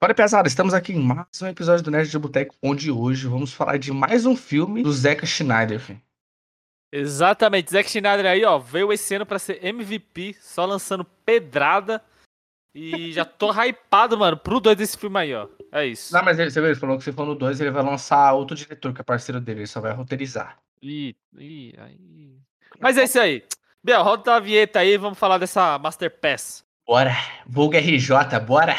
Fala pesada, estamos aqui em mais um episódio do Nerd de Boteco, onde hoje vamos falar de mais um filme do Zeca Schneider. Filho. Exatamente, Zack Schneider aí, ó, veio esse ano pra ser MVP, só lançando pedrada. E já tô hypado, mano, pro dois desse filme aí, ó. É isso. Não, mas ele, você viu, ele falou que se for no 2, ele vai lançar outro diretor, que é parceiro dele, ele só vai roteirizar. Ih, ih, aí. Mas é isso aí. Bel, roda a vinheta aí, vamos falar dessa Master Pass. Bora, vulga RJ, bora!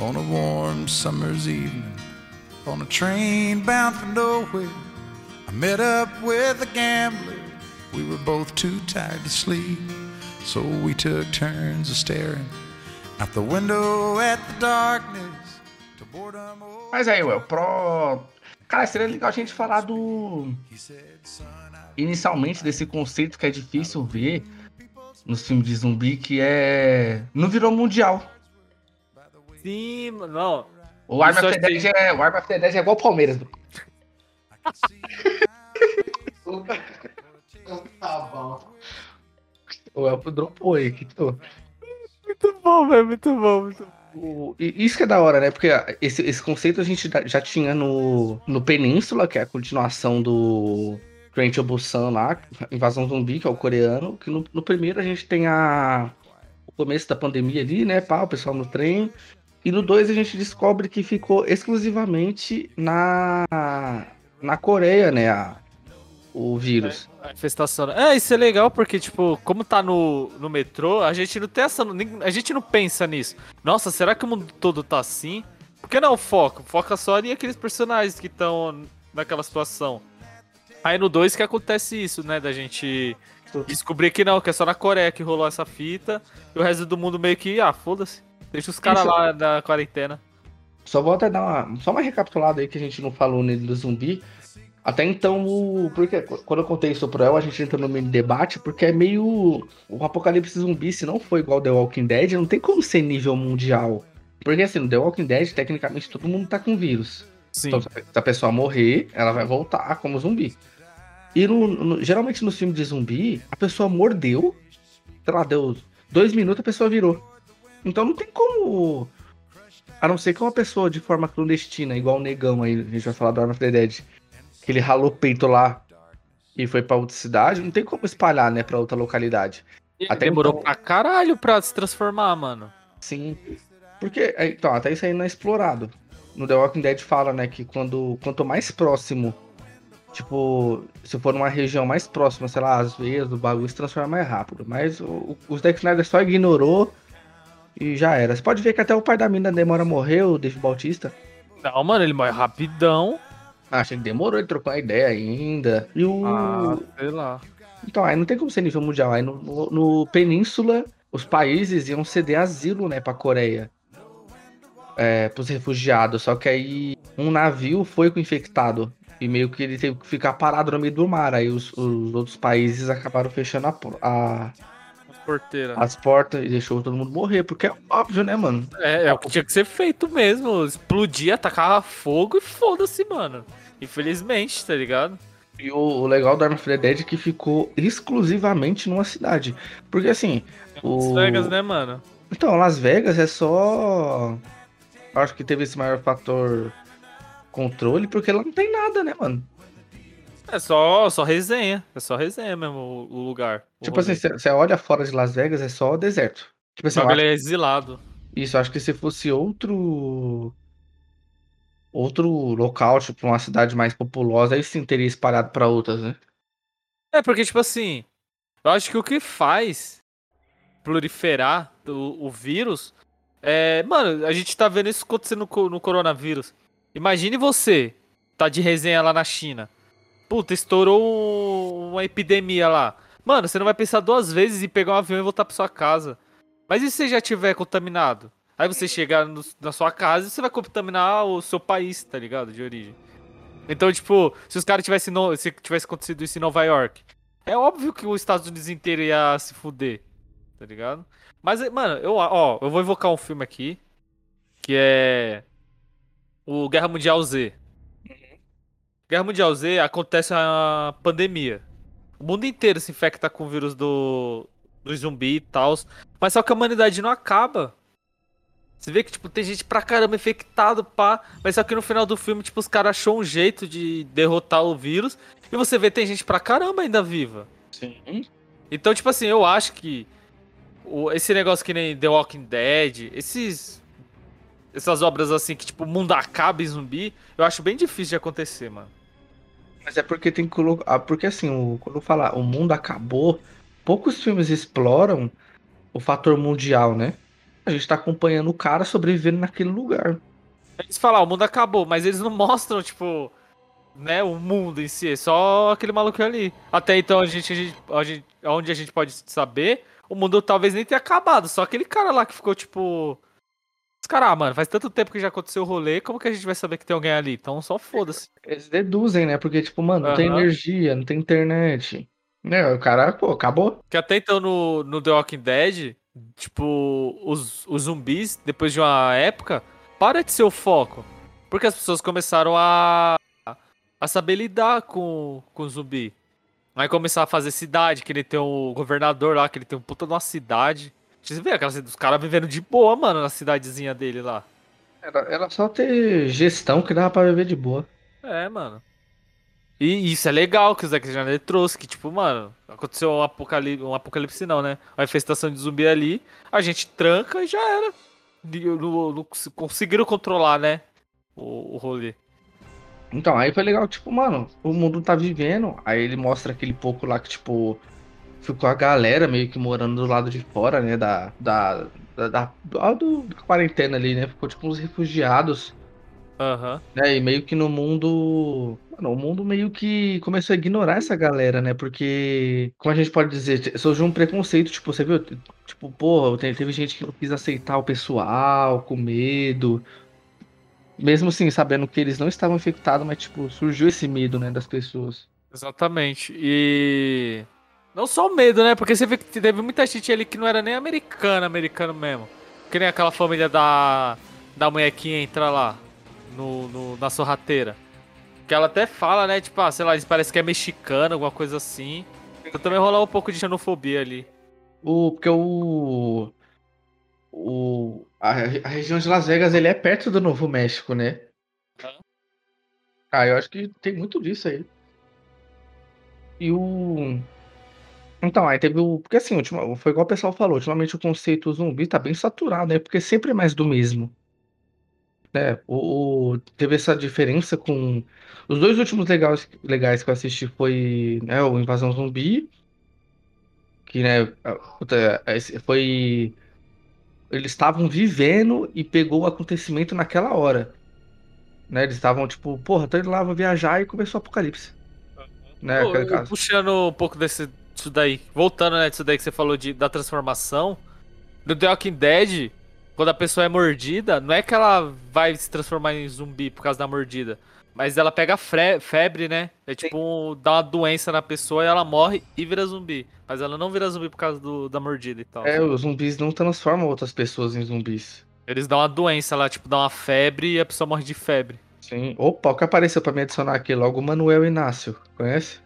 On a warm summer's evening on a train bound for nowhere. I met up with a gambler. We were both too tired to sleep, so we took turns of staring out the window at the darkness. To boredom Mas aí, Well, pro. Cara, seria legal a gente falar do. Inicialmente desse conceito que é difícil ver nos filmes de zumbi, que é. Não virou mundial. Sim, mano, não. O Arm Isso of the Dead é, o Arm of the Dead é igual o Palmeiras. tá bom. O Elpo dropou aí, que tô. Muito bom, velho, muito bom, muito bom. O- Isso que é da hora, né? Porque esse, esse conceito a gente já- tinha no, no Península, que é a continuação do Train to Busan lá, Invasão Zumbi, que é o coreano. Que no, no primeiro a gente tem a, o começo da pandemia ali, né? Pá, o pessoal no trem. E no 2 a gente descobre que ficou exclusivamente na, na Coreia, né? a- o vírus. A infestação. É, isso é legal porque, tipo, como tá no, no metrô, a gente não tem essa. A gente não pensa nisso. Nossa, será que o mundo todo tá assim? Por que não foca? Foca só em aqueles personagens que estão naquela situação. Aí no 2 que acontece isso, né? Da gente descobrir que não, que é só na Coreia que rolou essa fita. E o resto do mundo meio que, ah, foda-se. Deixa os caras lá na quarentena. Só vou até dar uma, só uma recapitulada aí que a gente não falou nele do zumbi. Até então, o, porque quando eu contei isso pro El, a gente entra no mini debate, porque é meio. O apocalipse zumbi, se não for igual The Walking Dead, não tem como ser nível mundial. Porque assim, no The Walking Dead, tecnicamente, todo mundo tá com vírus. Sim. Então, se a pessoa morrer, ela vai voltar como zumbi. E no- no- geralmente nos filmes de zumbi, a pessoa mordeu, sei lá, deu dois minutos, a pessoa virou. Então não tem como. A não ser que uma pessoa de forma clandestina, igual o negão aí, a gente vai falar do Arm of the Dead, que ele ralou o peito lá e foi pra outra cidade, não tem como espalhar, né, pra outra localidade. Até Demorou então- pra caralho pra se transformar, mano. Sim. Porque, é, então, até isso aí não é explorado. No The Walking Dead fala, né, que quando, quanto mais próximo, tipo, se for numa região mais próxima, sei lá, às vezes o bagulho se transforma mais rápido. Mas o, o, o Zack Snyder só ignorou e já era. Você pode ver que até o pai da mina demora a morrer, o Dave Bautista. Não, mano, ele morre rapidão. Ah, achei que demorou, ele trocou uma ideia ainda. E o. Ah, sei lá. Então, aí não tem como ser nível mundial. Aí no, no, no Península, os países iam ceder asilo, né, pra Coreia. É, pros refugiados. Só que aí um navio foi com infectado. E meio que ele teve que ficar parado no meio do mar. Aí os, os outros países acabaram fechando a, a- Porteira. as portas e deixou todo mundo morrer. Porque é óbvio, né, mano? É, é o que tinha que ser feito mesmo. Explodir, atacar fogo e foda-se, mano. Infelizmente, tá ligado? E o, o legal do Arma of the Dead é que ficou exclusivamente numa cidade. Porque assim. O... Las Vegas, né, mano? Então, Las Vegas é só. Acho que teve esse maior fator controle, porque lá não tem nada, né, mano? É só, só resenha. É só resenha mesmo o, lugar. o tipo assim, rolê. você olha fora de Las Vegas, é só deserto. Tipo assim, bagulho acho- é exilado. isso, acho que se fosse outro. Outro local, tipo uma cidade mais populosa, aí sim teria espalhado pra outras, né? É, porque, tipo assim, eu acho que o que faz proliferar o, o vírus é. Mano, a gente tá vendo isso acontecendo no, no coronavírus. Imagine você, tá de resenha lá na China. Puta, estourou um- uma epidemia lá. Mano, você não vai pensar duas vezes em pegar um avião e voltar pra sua casa. Mas e se você já tiver contaminado? Aí você chegar no- na sua casa e você vai contaminar o seu país, tá ligado? De origem. Então, tipo, se os caras tivessem. no- Se tivesse acontecido isso em Nova York, é óbvio que os Estados Unidos inteiro ia se fuder. Tá ligado? Mas, mano, eu, ó, eu vou invocar um filme aqui. Que é. o Guerra Mundial Z. Guerra Mundial Z acontece a pandemia. O mundo inteiro se infecta com o vírus do, do zumbi e tal. Mas só que a humanidade não acaba. Você vê que, tipo, tem gente pra caramba infectado, pá. Mas só que no final do filme, tipo, os caras achou um jeito de derrotar o vírus. E você vê tem gente pra caramba ainda viva. Sim. Então, tipo assim, eu acho que o, esse negócio que nem The Walking Dead, esses. Essas obras assim que, tipo, o mundo acaba em zumbi, eu acho bem difícil de acontecer, mano. Mas é porque tem que colocar. ah, Porque assim, o- quando falar o mundo acabou, poucos filmes exploram o fator mundial, né? A gente tá acompanhando o cara sobrevivendo naquele lugar. Eles falam, "Ah, o mundo acabou, mas eles não mostram, tipo, né, o mundo em si, é só aquele maluco ali. Até então, a gente, a gente, a gente- onde a gente pode saber, o mundo talvez nem tenha acabado, só aquele cara lá que ficou, tipo... Caras, ah, mano, faz tanto tempo que já aconteceu o rolê, como que a gente vai saber que tem alguém ali? Então só foda-se. Eles deduzem, né? Porque, tipo, mano, não tem energia, não tem internet. Né? O cara, pô, acabou. Que até então no, no The Walking Dead, tipo, os, os zumbis, depois de uma época, para de ser o foco. Porque as pessoas começaram a, a saber lidar com, com o zumbi. Aí começar a fazer cidade, que ele tem o governador lá, que ele tem um puta de uma cidade. Você vê aquela dos caras vivendo de boa, mano, na cidadezinha dele lá. Era, era só ter gestão que dava pra viver de boa. É, mano. E isso é legal que o Zack Snyder trouxe, que tipo, mano, aconteceu um apocalipse, um apocalipse não, né? Uma infestação de zumbi ali, a gente tranca e já era. Não, não cons- conseguiram controlar, né? O, o rolê. Então, aí foi legal, tipo, mano, o mundo tá vivendo. Aí ele mostra aquele pouco lá que, tipo, ficou a galera meio que morando do lado de fora, né? Da. Da. Da, da, da- do- da quarentena ali, né? Ficou tipo uns refugiados, Aham. né? E meio que no mundo. Mano, o mundo meio que começou a ignorar essa galera, né? Porque, como a gente pode dizer, surgiu um preconceito, tipo, você viu? Tipo, porra, te- teve gente que não quis aceitar o pessoal, com medo. Mesmo assim, sabendo que eles não estavam infectados, mas, tipo, surgiu esse medo, né, das pessoas. Exatamente. E. Não só o medo, né? Porque você vê que teve muita gente ali que não era nem americana, americano mesmo. Que nem aquela família da. Da mulher que entra lá. No, no- na sorrateira. Que ela até fala, né? Tipo, ah, sei lá, eles parece que é mexicano, alguma coisa assim. Então também rolar um pouco de xenofobia ali. O, porque o. O. A, a região de Las Vegas, ele é perto do Novo México, né? Ah, eu acho que tem muito disso aí. E o. Então, aí teve o. Porque assim, ultima- foi igual o pessoal falou, ultimamente o conceito zumbi tá bem saturado, né? Porque sempre é mais do mesmo. Né? O, o- teve essa diferença com. Os dois últimos legais, legais que eu assisti foi né, o Invasão Zumbi. Que, né, a- puta, esse foi. Eles estavam vivendo e pegou o acontecimento naquela hora. Né? Eles estavam tipo, porra, tô indo lá, vou viajar e começou o apocalipse. Né? Aquele eu- caso. puxando um pouco desse, disso daí. Voltando, né, disso daí que você falou de, da transformação. No The Walking Dead, quando a pessoa é mordida, não é que ela vai se transformar em zumbi por causa da mordida. Mas ela pega febre, né? É tipo, dá uma doença na pessoa e ela morre e vira zumbi. Mas ela não vira zumbi por causa do- da mordida e tal. É, os zumbis não transformam outras pessoas em zumbis. Eles dão uma doença lá, tipo, dá uma febre e a pessoa morre de febre. Sim. Opa, o que apareceu pra me adicionar aqui logo? O Manuel Inácio. Conhece?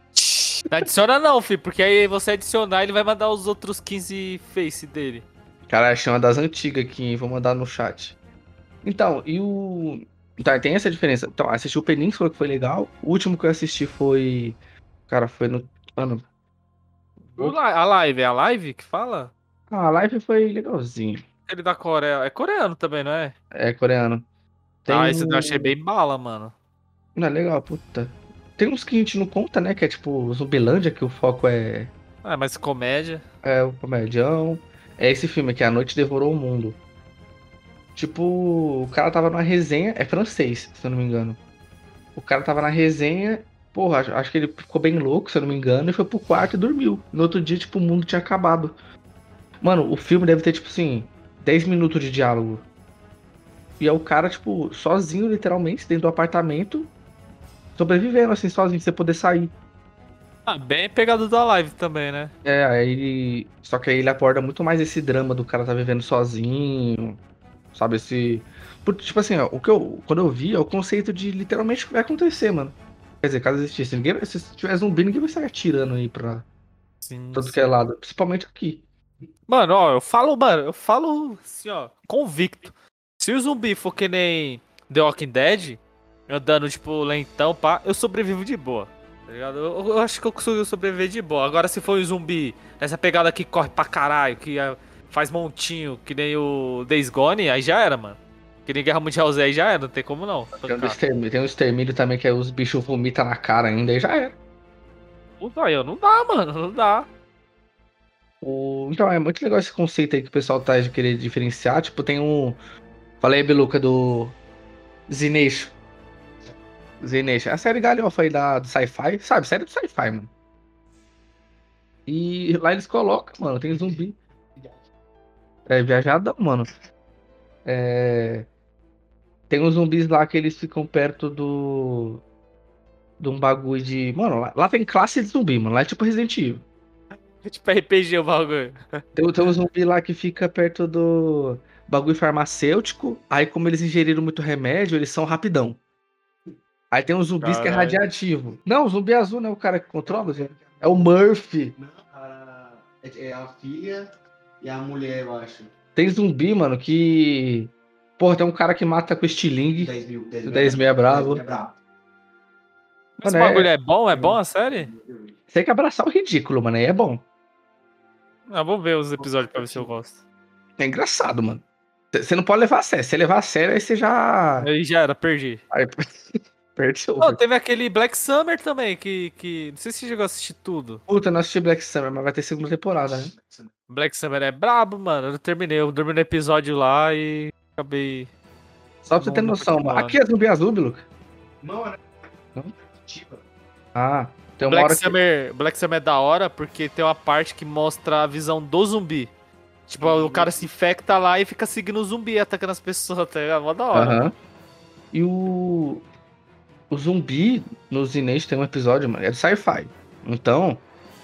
Não adiciona não, fi, porque aí você adicionar, ele vai mandar os outros 15 face dele. Cara, chama das antigas aqui, hein? Vou mandar no chat. Então, e o. Tá, tem essa diferença. Então, assisti o Península, que foi legal. O último que eu assisti foi. Cara, foi no. Mano. A live, é a live que fala? Ah, a live foi legalzinho. Ele da Coreia. É coreano também, não é? É coreano. Tem Ah, esse eu achei bem bala, mano. Não, é legal, puta. Tem uns que a gente não conta, né? Que é tipo Zumbilândia, que o foco é, Ah, mas comédia. é o comedião. É esse filme aqui, A Noite Devorou o Mundo. Tipo, o cara tava numa resenha. É francês, se eu não me engano. O cara tava na resenha. Porra, acho- acho que ele ficou bem louco, se eu não me engano, e foi pro quarto e dormiu. No outro dia, tipo, o mundo tinha acabado. Mano, o filme deve ter, tipo assim, 10 minutos de diálogo. E é o cara, tipo, sozinho, literalmente, dentro do apartamento, sobrevivendo, assim, sozinho, sem poder sair. Ah, bem pegado da live também, né? É, aí. Só que aí ele aborda muito mais esse drama do cara tá vivendo sozinho. sabe? Esse. Tipo assim, ó, o que eu. Quando eu vi é o conceito de literalmente o que vai acontecer, mano. Quer dizer, caso existisse. Ninguém, se tiver zumbi, ninguém vai sair atirando aí pra Sim, todo sim. que é lado. Principalmente aqui. Mano, ó, eu falo, mano, eu falo assim, ó, convicto. Se o zumbi for que nem The Walking Dead, andando, tipo, lentão, pá, eu sobrevivo de boa. Tá ligado? Eu, eu acho que eu consigo sobreviver de boa. Agora, se for um zumbi nessa pegada que corre pra caralho, que ah, faz montinho, que nem o Days Gone, aí já era, mano. Que nem Guerra Mundial Z aí já era, não tem como não. Tem um, extermínio, tem um extermínio também que é os bichos vomitam na cara ainda, aí já era. Puta, aí, não dá, mano, não dá. O- Então, é muito legal esse conceito aí que o pessoal tá de querer diferenciar. Tipo, tem um. Falei aí, Beluca, do. Zineixo. É a série galhofa aí da, do sci-fi. Sabe? Série do sci-fi, mano. E lá eles colocam, mano, tem zumbi. É viajadão, mano. É. Tem uns zumbis lá que eles ficam perto do. De um bagulho de. Mano, lá, lá tem classe de zumbi, mano. Lá é tipo Resident Evil. É tipo RPG o bagulho. Tem, tem um zumbi lá que fica perto do bagulho farmacêutico. Aí, como eles ingeriram muito remédio, eles são rapidão. Aí tem um zumbis que é Caralho. radiativo. Não, o zumbi azul não é o cara que controla, gente. É o Murphy. Não, a- é é a filha e a mulher, eu acho. Tem zumbi, mano, que. Porra, tem um cara que mata com estilingue. 10 mil. 10 O 10 mil é brabo. É brabo. Esse Mano, é- bagulho é bom? É bom a série? Você tem que abraçar o ridículo, mano. Aí é bom. Ah, vou ver os episódios pra ver se eu gosto. É engraçado, mano. Você não pode levar a sério. Se você levar a sério, aí você já. Aí já era, perdi. Aí... Perdeu. Pô, teve aquele Black Summer também, que, que. Não sei se você chegou a assistir tudo. Puta, não assisti Black Summer, mas vai ter segunda temporada, né? Black Summer é brabo, mano. Eu terminei, eu dormi no episódio lá e acabei. Só pra você Não- ter não noção, mano. Aqui é zumbi azul, Biluca. Não, né? Não? Ah, tem uma Black hora que... Summer, Black Summer é da hora porque tem uma parte que mostra a visão do zumbi. Tipo, o cara se infecta lá e fica seguindo o zumbi, atacando as pessoas, tá ligado? Mó da hora. Aham. E o... O zumbi no Zinete tem um episódio, mano, é de sci-fi. Então,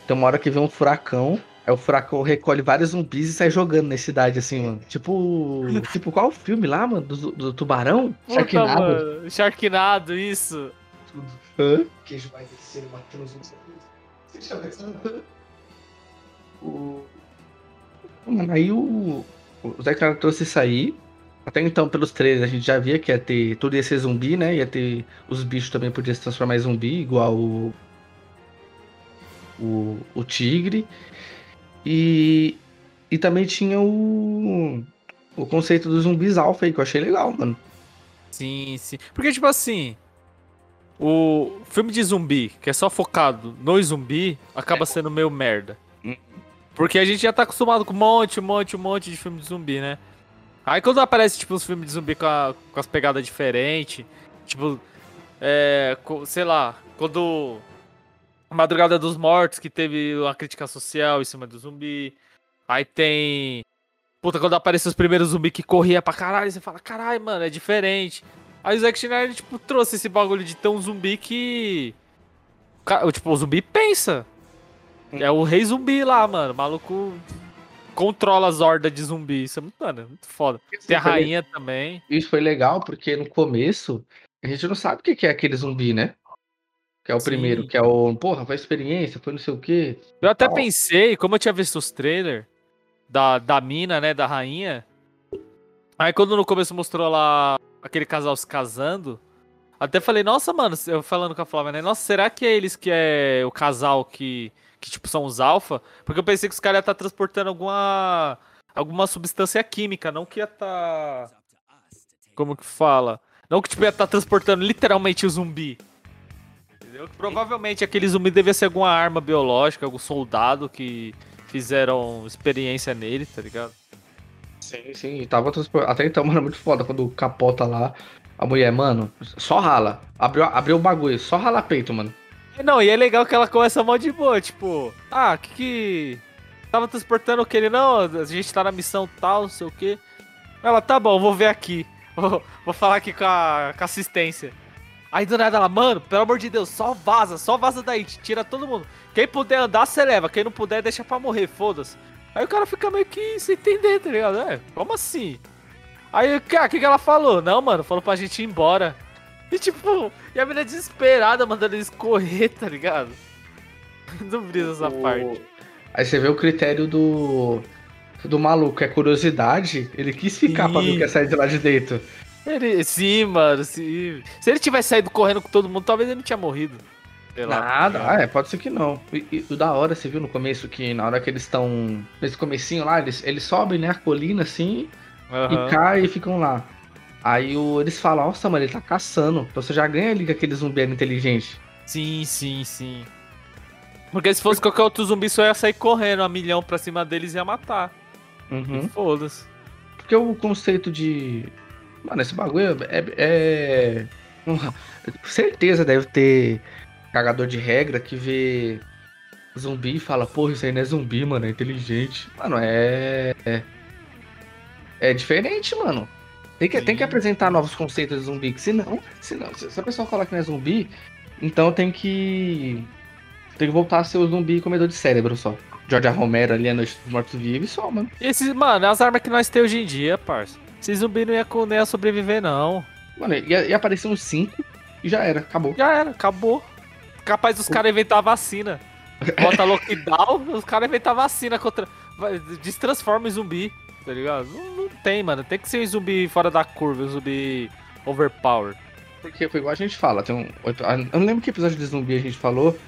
tem uma hora que vem um furacão, aí o furacão recolhe vários zumbis e sai jogando na cidade, assim, mano. Tipo... tipo, qual o filme lá, mano? Do, do tubarão? Puta, Sharknado? mano. Sharknado, isso. Tudo. Hã? Queijo vai descendo, batendo os outros. Você já pensou? O... Mano, aí o... O Zé Cara trouxe isso aí. Até então, pelos trailers, a gente já via que ia ter. Tudo ia ser zumbi, né? Ia ter. Os bichos também podiam se transformar em zumbi, igual o. O, o tigre. E. E também tinha o. O conceito dos zumbis alfa aí, que eu achei legal, mano. Sim, sim. Porque, tipo assim, o filme de zumbi, que é só focado no zumbi, acaba sendo meio merda. Hum. Porque a gente já tá acostumado com um monte, um monte, um monte de filme de zumbi, né? Aí quando aparece, tipo, uns filmes de zumbi com, a- com as pegadas diferentes, tipo, é, sei lá, quando Madrugada dos Mortos, que teve uma crítica social em cima do zumbi. Aí tem. Puta, quando apareceu os primeiros zumbis que corria pra caralho, você fala, caralho, mano, é diferente. Aí o Zack Snyder, tipo, trouxe esse bagulho de ter um zumbi que. Tipo, o zumbi pensa. É o rei zumbi lá, mano. O maluco controla as hordas de zumbi. Isso é muito, mano, é muito foda. Tem a rainha também. Isso foi legal, porque no começo, a gente não sabe o que que é aquele zumbi, né? Que é o Sim. primeiro, que é o. Porra, foi experiência, foi não sei o quê. Eu até Ó. pensei, como eu tinha visto os trailers da, da mina, né, da rainha. Aí quando no começo mostrou lá aquele casal se casando, até falei, nossa, mano, eu falando com a Flávia, né? Nossa, será que é eles que é o casal que, que tipo, são os alfa? Porque eu pensei que os caras iam estar transportando alguma, alguma substância química, não que ia estar... Como que fala? Não que tipo, ia estar transportando literalmente o zumbi. Entendeu? Provavelmente aquele zumbi devia ser alguma arma biológica, algum soldado que fizeram experiência nele, tá ligado? Sim, sim. Tava. Até então, mano, muito foda quando capota lá. A mulher, mano, só rala. Abriu, abriu o bagulho, só rala peito, mano. E Não, e é legal que ela começa mó de boa, tipo, ah, que que. Tava transportando aquele, não, a gente tá na missão tal, não sei o quê. Ela, tá bom, vou ver aqui. Vou, falar aqui com a, com a assistência. Aí do nada ela, mano, pelo amor de Deus, só vaza, só vaza daí, tira todo mundo. Quem puder andar, você leva, quem não puder, deixa pra morrer, foda-se. Aí o cara fica meio que sem entender, tá ligado? É, como assim? Aí, o que, que ela falou? Não, mano, falou pra gente ir embora. E tipo, e a menina desesperada mandando eles correr, tá ligado? Não brisa essa O- parte. Aí você vê o critério do. Do maluco, é curiosidade. Ele quis ficar pra ver o que ia sair de lá de dentro. Ele, sim, mano, sim. Se ele tivesse saído correndo com todo mundo, talvez ele não tinha morrido. Sei lá. Nada, ah, é, pode ser que não. E, e o da hora, você viu no começo que na hora que eles estão. Nesse comecinho lá, eles, eles sobem, né, a colina assim, Aham. e caem e ficam lá. Aí o, eles falam, nossa, mano, ele tá caçando. Então você já ganha ali que aquele zumbi era inteligente. Sim, sim, sim. Porque se fosse qualquer outro zumbi, só ia sair correndo a milhão pra cima deles e ia matar. Uhum. Foda-se. Porque o conceito de. Mano, esse bagulho é. é... Com certeza deve ter cagador de regra que vê zumbi e fala, porra, isso aí não é zumbi, mano, é inteligente. Mano, é. É, é diferente, mano. Tem que, tem que apresentar novos conceitos de zumbi. Que senão, senão, se a pessoa falar que não é zumbi, então tem que. Tem que voltar a ser o zumbi comedor de cérebro só. George. Romero ali, a Noite dos Mortos-Vivos e só, mano. E esses, mano, as armas que nós temos hoje em dia, parça. Esse zumbi não ia, não ia sobreviver, não. Mano, ia, ia aparecer uns 5 e já era, acabou. Já era, acabou. Capaz dos caras inventar vacina. Bota lockdown, os caras inventar vacina contra. Destransforma em zumbi, tá ligado? Não, não tem, mano. Tem que ser um zumbi fora da curva, um zumbi overpower. Porque foi igual a gente fala, tem um. Eu não lembro que episódio de zumbi a gente falou,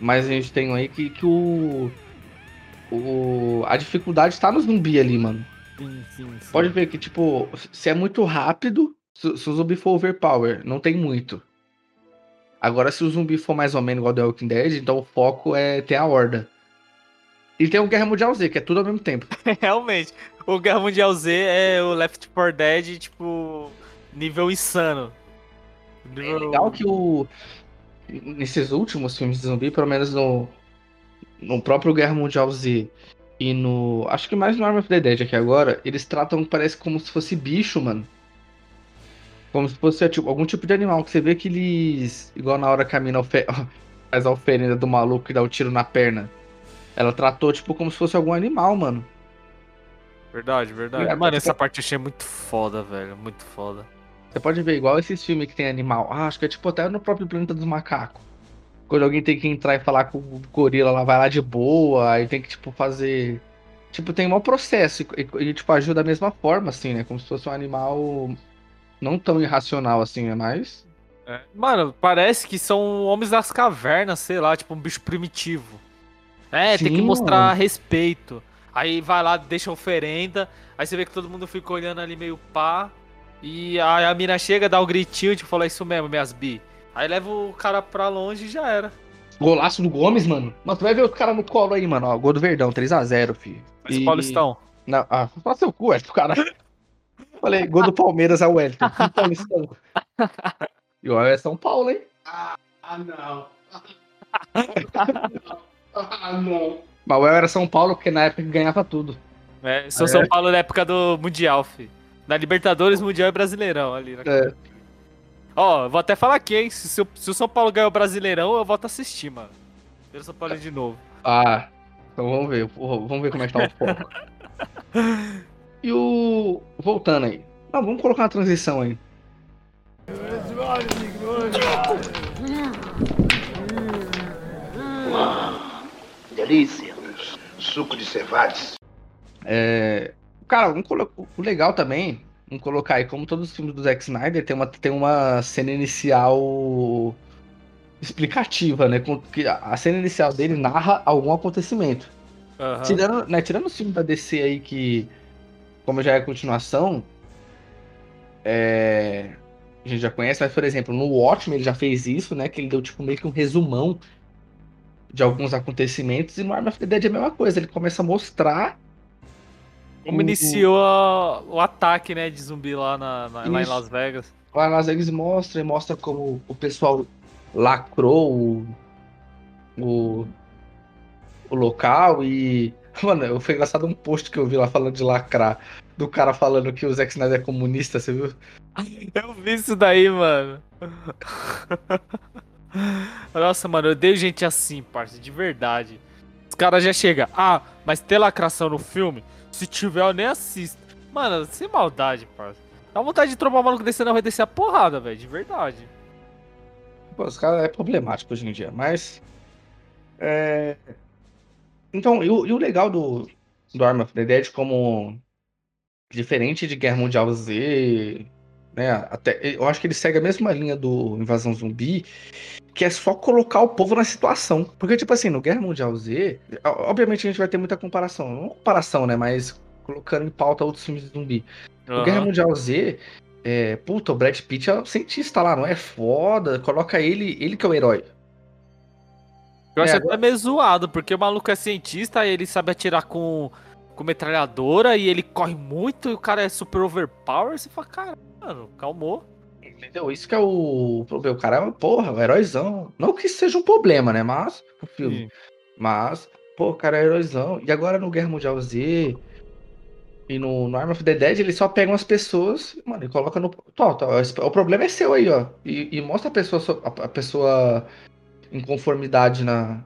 mas a gente tem um aí que, que o. O. A dificuldade tá no zumbi ali, mano. Sim, sim, sim. Pode ver que, tipo, se é muito rápido, se, se o zumbi for overpower, não tem muito. Agora, se o zumbi for mais ou menos igual The Walking Dead, então o foco é ter a horda. E tem o Guerra Mundial Z, que é tudo ao mesmo tempo. Realmente. O Guerra Mundial Z é o Left 4 Dead, tipo, nível insano. É Nível... legal que o. Nesses últimos filmes de zumbi, pelo menos no. No próprio Guerra Mundial Z e no. Acho que mais no Arm of the Dead aqui agora, eles tratam, parece como se fosse bicho, mano. Como se fosse tipo, algum tipo de animal. Que você vê que eles. Igual na hora que a mina ofe- faz a oferenda do maluco e dá o tiro na perna. Ela tratou, tipo, como se fosse algum animal, mano. Verdade, verdade. É, Mano, tipo- essa parte eu achei muito foda, velho. Muito foda. Você pode ver, igual esses filmes que tem animal. Ah, acho que é tipo até no próprio Planeta dos Macacos. Quando alguém tem que entrar e falar com o gorila, ela vai lá de boa, aí tem que, tipo, fazer. Tipo, tem um processo e, e, e, tipo, ajuda da mesma forma, assim, né? Como se fosse um animal não tão irracional assim, é mais. Mano, parece que são homens das cavernas, sei lá, tipo um bicho primitivo. É, tem Sim, que mostrar mano. respeito. Aí vai lá, deixa oferenda. Aí você vê que todo mundo fica olhando ali meio pá. E aí a mina chega, dá um gritinho, tipo, fala isso mesmo, minhas bi. Aí leva o cara pra longe e já era. Golaço do Gomes, mano. Mas tu vai ver os caras no colo aí, mano. Ó, gol do Verdão, 3x0, filho. Mas E- o Paulistão. Não, ah, fala seu cu, Wellington, cara. Falei, gol do Palmeiras é o Wellington. que Paulistão. E o é São Paulo, hein? Ah, não. ah, não. Mas o El era São Paulo, porque na época ganhava tudo. É, sou É. São Paulo na época do Mundial, fi. Na Libertadores, Mundial e Brasileirão ali. na- É. Ó, vou até falar aqui, hein? Se, se o- se o São Paulo ganhar o Brasileirão, eu volto a assistir, mano. Ver o São Paulo de novo. Ah, então vamos ver. Porra, Vamos ver como é que tá o foco. E o. Voltando aí. Não, vamos colocar uma transição aí. Delícia. Suco de cevades. É, Cara, colo- o legal também, vamos colocar aí, como todos os filmes do Zack Snyder, tem uma, tem uma cena inicial explicativa, né? com- que a cena inicial dele narra algum acontecimento. Aham. Tirando, né, tirando os filmes da DC aí que, como já é continuação, é, a gente já conhece, mas por exemplo, no Watchmen ele já fez isso, né? Que ele deu tipo meio que um resumão de alguns acontecimentos, e no Arm of the Dead é a mesma coisa, ele começa a mostrar Como o- iniciou a- o ataque, né, de zumbi lá, na, na- lá em. Las Vegas. Lá nas Vegas mostra, e mostra como o pessoal lacrou o, o, o local e. Mano, foi engraçado um post que eu vi lá falando de lacrar. Do cara falando que o Zack Snyder é comunista, você viu? Eu vi isso daí, mano. Nossa, mano, eu odeio gente assim, parça, de verdade. Os caras já chegam, ah, mas tem lacração no filme? Se tiver, eu nem assisto. Mano, sem maldade, parça. Dá vontade de trombar o maluco desse não vai descer a porrada, velho. De verdade. Pô, os caras é problemático hoje em dia, mas. É... Então, e o, e o legal do, do Arma of the Dead, como diferente de Guerra Mundial Z, né? Até, eu acho que ele segue a mesma linha do Invasão Zumbi, que é só colocar o povo na situação. Porque, tipo assim, no Guerra Mundial Z, obviamente a gente vai ter muita comparação. Não comparação, né? Mas colocando em pauta outros filmes de zumbi. No Guerra. Mundial Z, é, puta, o Brad Pitt é o cientista lá, não é foda. Coloca ele, ele que é o herói. Eu acho É, até meio zoado, porque o maluco é cientista, ele sabe atirar com, com metralhadora e ele corre muito e o cara é super overpower. Você fala, cara, mano, calmou. Entendeu? Isso que é o problema. O cara é, porra, o heróizão. Não que isso seja um problema, né? Mas, o filme. Mas, pô, o cara é heróizão. E agora no Guerra Mundial Z e no, no Arm of the Dead, eles só pegam as pessoas, mano, e coloca no. Tó, tó, o problema é seu aí, ó. E, e mostra a pessoa, so- a, a pessoa em conformidade na,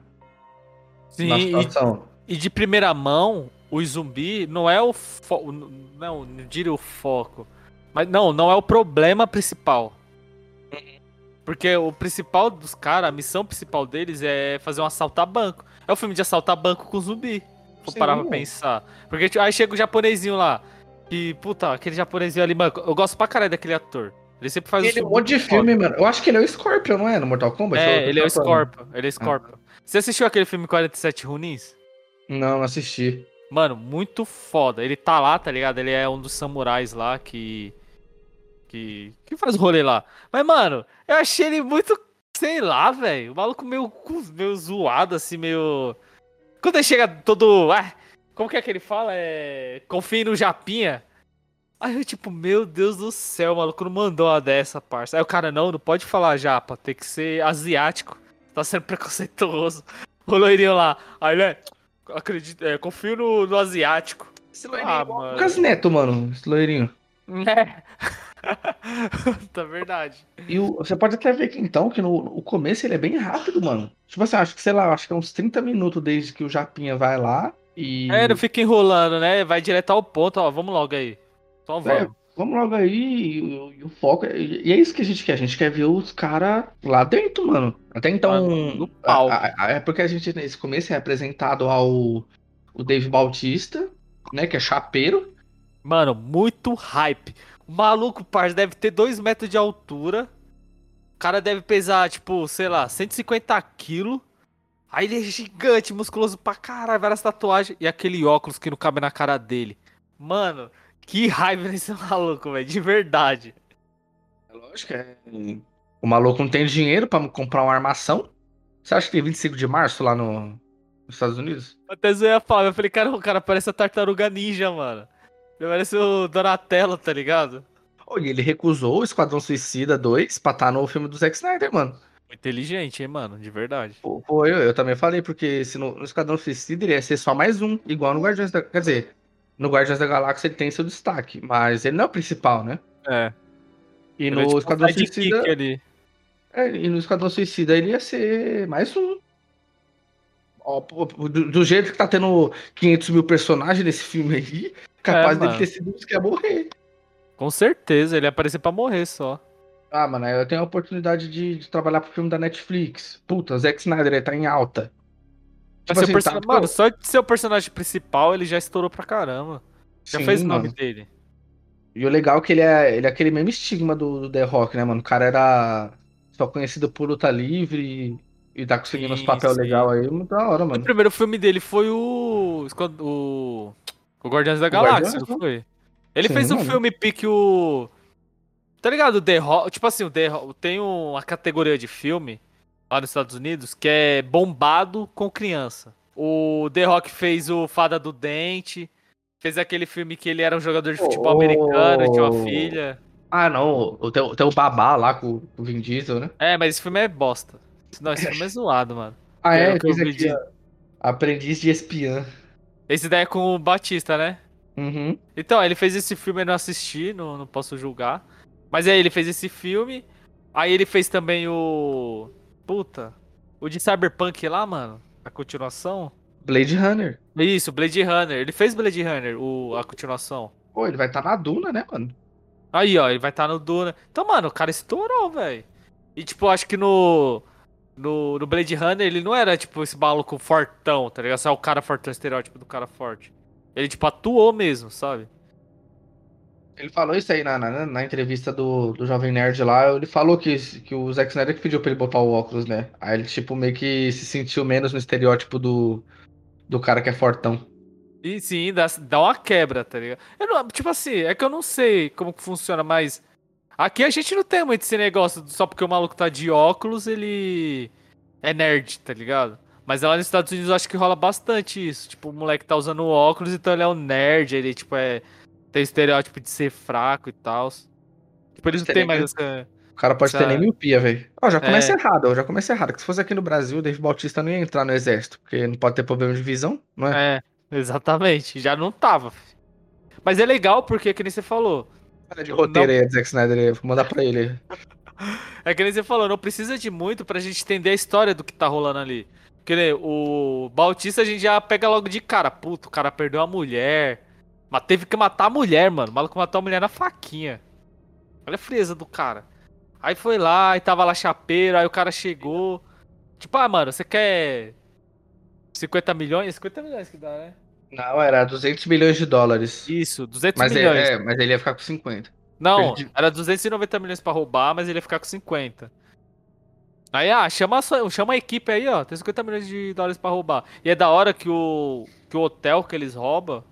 Sim, na e, situação. e de primeira mão, o zumbi não é o fo... não, não diria o foco. Mas não, não é o problema principal. Porque o principal dos caras, a missão principal deles é fazer um assalto a banco. É o filme de assaltar banco com zumbi. Vou Sim, parar pra pensar. Porque tipo, aí chega o japonesinho lá. Que, puta, aquele japonesinho ali, mano. Eu gosto pra caralho daquele ator. Ele sempre faz Ele é um monte de filme, mano. Eu acho que ele é o Scorpion, não é? No Mortal Kombat? É, Eu- ele é o. Scorpion. Ele é Scorpion. Você assistiu aquele filme 47 Runins? Não, não assisti. Mano, muito foda. Ele tá lá, tá ligado? Ele é um dos samurais lá que. Que. Que faz rolê lá. Mas, mano, eu achei ele muito. Sei lá, velho. O maluco meio, meio zoado, assim, meio. Quando ele chega todo. Ah, como que é que ele fala? É. Confie no Japinha. Aí eu, tipo, meu Deus do céu, o maluco não mandou uma dessa, parça. Aí o cara, não, não pode falar japa, tem que ser asiático. Tá sendo preconceituoso. O loirinho lá. Aí ele é. Acredito, é, confio no, no asiático. Esse loirinho Ah, é mano. Lucas Neto, mano. Esse loirinho. É. tá verdade. E o- você pode até ver que então, que no, o começo ele é bem rápido, mano. Tipo assim, acho que, sei lá, acho que é uns 30 minutos desde que o Japinha vai lá e. É, não fica enrolando, né? Vai direto ao ponto, ó. Vamos logo aí. Só É, vamos. logo aí, e, o- e o foco. é- E é isso que a gente quer. A gente quer ver os caras lá dentro, mano. Até então. Lá no palco. a- a- é porque a gente, nesse começo, é apresentado ao o Dave Bautista, né? Que é chapeiro. Mano, muito hype. O maluco, parça, deve ter 2 metros de altura. O cara deve pesar, tipo, sei lá, 150 quilos. Aí ele é gigante, musculoso pra caralho, várias tatuagens. E aquele óculos que não cabe na cara dele. Mano, que raiva nesse maluco, velho. De verdade. É lógico, é. O maluco não tem dinheiro pra comprar uma armação. Você acha que tem 25 de março lá no, nos Estados Unidos? Até zoei a Fábio. Eu falei, cara, o cara parece a tartaruga ninja, mano. Ele parece o Donatello, tá ligado? E ele recusou o Esquadrão Suicida 2 pra estar no filme do Zack Snyder, mano. Inteligente, hein, mano, de verdade. Pô, pô, eu, eu também falei, porque se no, no Esquadrão Suicida ele ia ser só mais um, igual no Guardiões da... Quer dizer, no Guardiões da Galáxia ele tem seu destaque, mas ele não é o principal, né? É. E Ele no é tipo Esquadrão Suicida... ali. É, e no Esquadrão Suicida ele ia ser mais um. Ó, do, do jeito que tá tendo 500 mil personagens nesse filme aí, capaz dele mano. ter sido um que ia morrer. Com certeza, ele ia aparecer pra morrer só. Ah, mano, eu tenho a oportunidade de, de trabalhar pro filme da Netflix. Puta, Zack Snyder ele tá em alta. Tipo o assim, person- tá- Mano, só de ser o personagem principal, ele já estourou pra caramba. Já Sim, fez o mano. nome dele. E o legal é que ele é, ele é aquele mesmo estigma do, do The Rock, né, mano? O cara era só conhecido por luta livre e, e tá conseguindo uns Sim, papel sim. legal aí, muito da hora, O mano. primeiro filme dele foi o. O, o Guardiões da O Galáxia, Guardiões, não foi? Ele Sim, fez um mano. filme pique o. Tá ligado? O The Rock. Tipo assim, o The Rock, tem uma categoria de filme lá nos Estados Unidos que é bombado com criança. O The Rock fez o Fada do Dente. Fez aquele filme que ele era um jogador de futebol Oh. americano e tinha uma filha. Ah, não, o- tem, o- tem o Babá lá com, com o Vin Diesel, né? É, mas esse filme é bosta. Não, esse filme é zoado, mano. Ah, É é, aqui, Aprendiz de Espiã. Esse daí é com o Batista, né? Uhum. Então, ele fez esse filme, eu não assisti, não, não posso julgar. Mas aí ele fez esse filme. Aí ele fez também o. Puta. O de Cyberpunk lá, mano. A continuação. Blade Runner. Isso, Blade Runner. Ele fez Blade Runner, o, a continuação. Pô, ele vai estar na Duna, né, mano? Aí, ó, ele vai estar no Duna. Então, mano, o cara estourou, velho. E, tipo, acho que no, no. No Blade Runner ele não era, tipo, esse maluco fortão, tá ligado? Só o cara fortão, estereótipo do cara forte. Ele, tipo, atuou mesmo, sabe? Ele falou isso aí na, na, na entrevista do, do Jovem Nerd lá. Ele falou que, que o Zack Snyder que pediu pra ele botar o óculos, né? Aí ele, tipo, meio que se sentiu menos no estereótipo do, do cara que é fortão. E sim, dá, dá uma quebra, tá ligado? Não- tipo assim, é que eu não sei como que funciona, mas. Aqui a gente não tem muito esse negócio só porque o maluco tá de óculos, ele é nerd, tá ligado? Mas lá nos Estados Unidos eu acho que rola bastante isso. Tipo, o moleque tá usando óculos, então ele é um nerd, ele, tipo, é. Tem estereótipo de ser fraco e tal. Tipo, eles não tem mais essa. O cara pode ter nem miopia, velho. Ó, já começa É. errado, ó, já começa errado. Que se fosse aqui no Brasil, o Dave Bautista não ia entrar no exército, porque não pode ter problema de visão, não é? É, exatamente. Já não tava. Mas é legal porque, que nem você falou. Cara de roteiro aí, Zack Snyder, aí, vou mandar pra ele. É que nem você falou, não precisa de muito pra gente entender a história do que tá rolando ali. Porque né, o Bautista a gente já pega logo de cara. Puto, o cara perdeu a mulher. Mas teve que matar a mulher, mano. O maluco matou a mulher na faquinha. Olha a frieza do cara. Aí foi lá, e tava lá chapeiro, aí o cara chegou. Tipo, ah, mano, você quer 50 milhões? 50 milhões que dá, né? Não, era 200 milhões de dólares. Isso, 200 Mas, milhões. é, é, mas ele ia ficar com 50. Não, Perdi. era 290 milhões pra roubar, mas ele ia ficar com 50. Aí, ah, chama a, sua- chama a equipe aí, ó. Tem 50 milhões de dólares pra roubar. E é da hora que o, que o hotel que eles roubam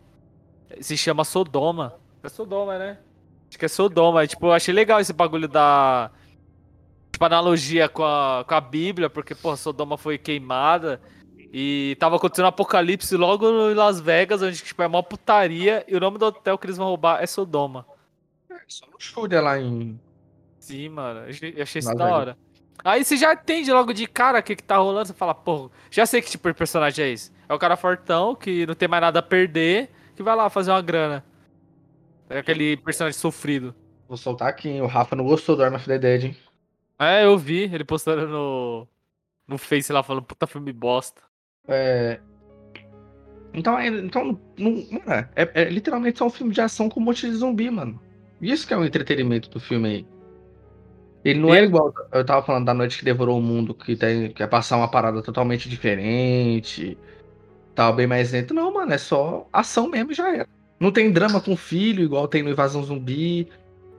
se chama Sodoma. É Sodoma, né? Acho que é Sodoma. E, tipo, eu achei legal esse bagulho da. Tipo, analogia com a, com a Bíblia, porque, pô, Sodoma foi queimada. E tava acontecendo um apocalipse logo em Las Vegas, onde, tipo, é uma putaria. E o nome do hotel que eles vão roubar é Sodoma. Só no Shúria lá em. Sim, mano. Eu achei, isso da hora. Aí você já entende logo de cara o que, que tá rolando. Você fala, pô, já sei que tipo de personagem é esse. É o cara fortão, que não tem mais nada a perder, que vai lá fazer uma grana. É aquele personagem sofrido. Vou soltar aqui, hein? O Rafa não gostou do Arm of the Dead, hein? É, eu vi ele postando no, no Face lá, falando, puta filme bosta. É. Então, é- então não, mano, é, é literalmente só um filme de ação com um monte de zumbi, mano. Isso que é o entretenimento do filme aí. Ele não E é igual. Eu tava falando da noite que devorou o mundo, que tem, quer passar uma parada totalmente diferente. Tal, bem mais lento. Não, mano, é só ação mesmo e já era. Não tem drama com filho, igual tem no Invasão Zumbi.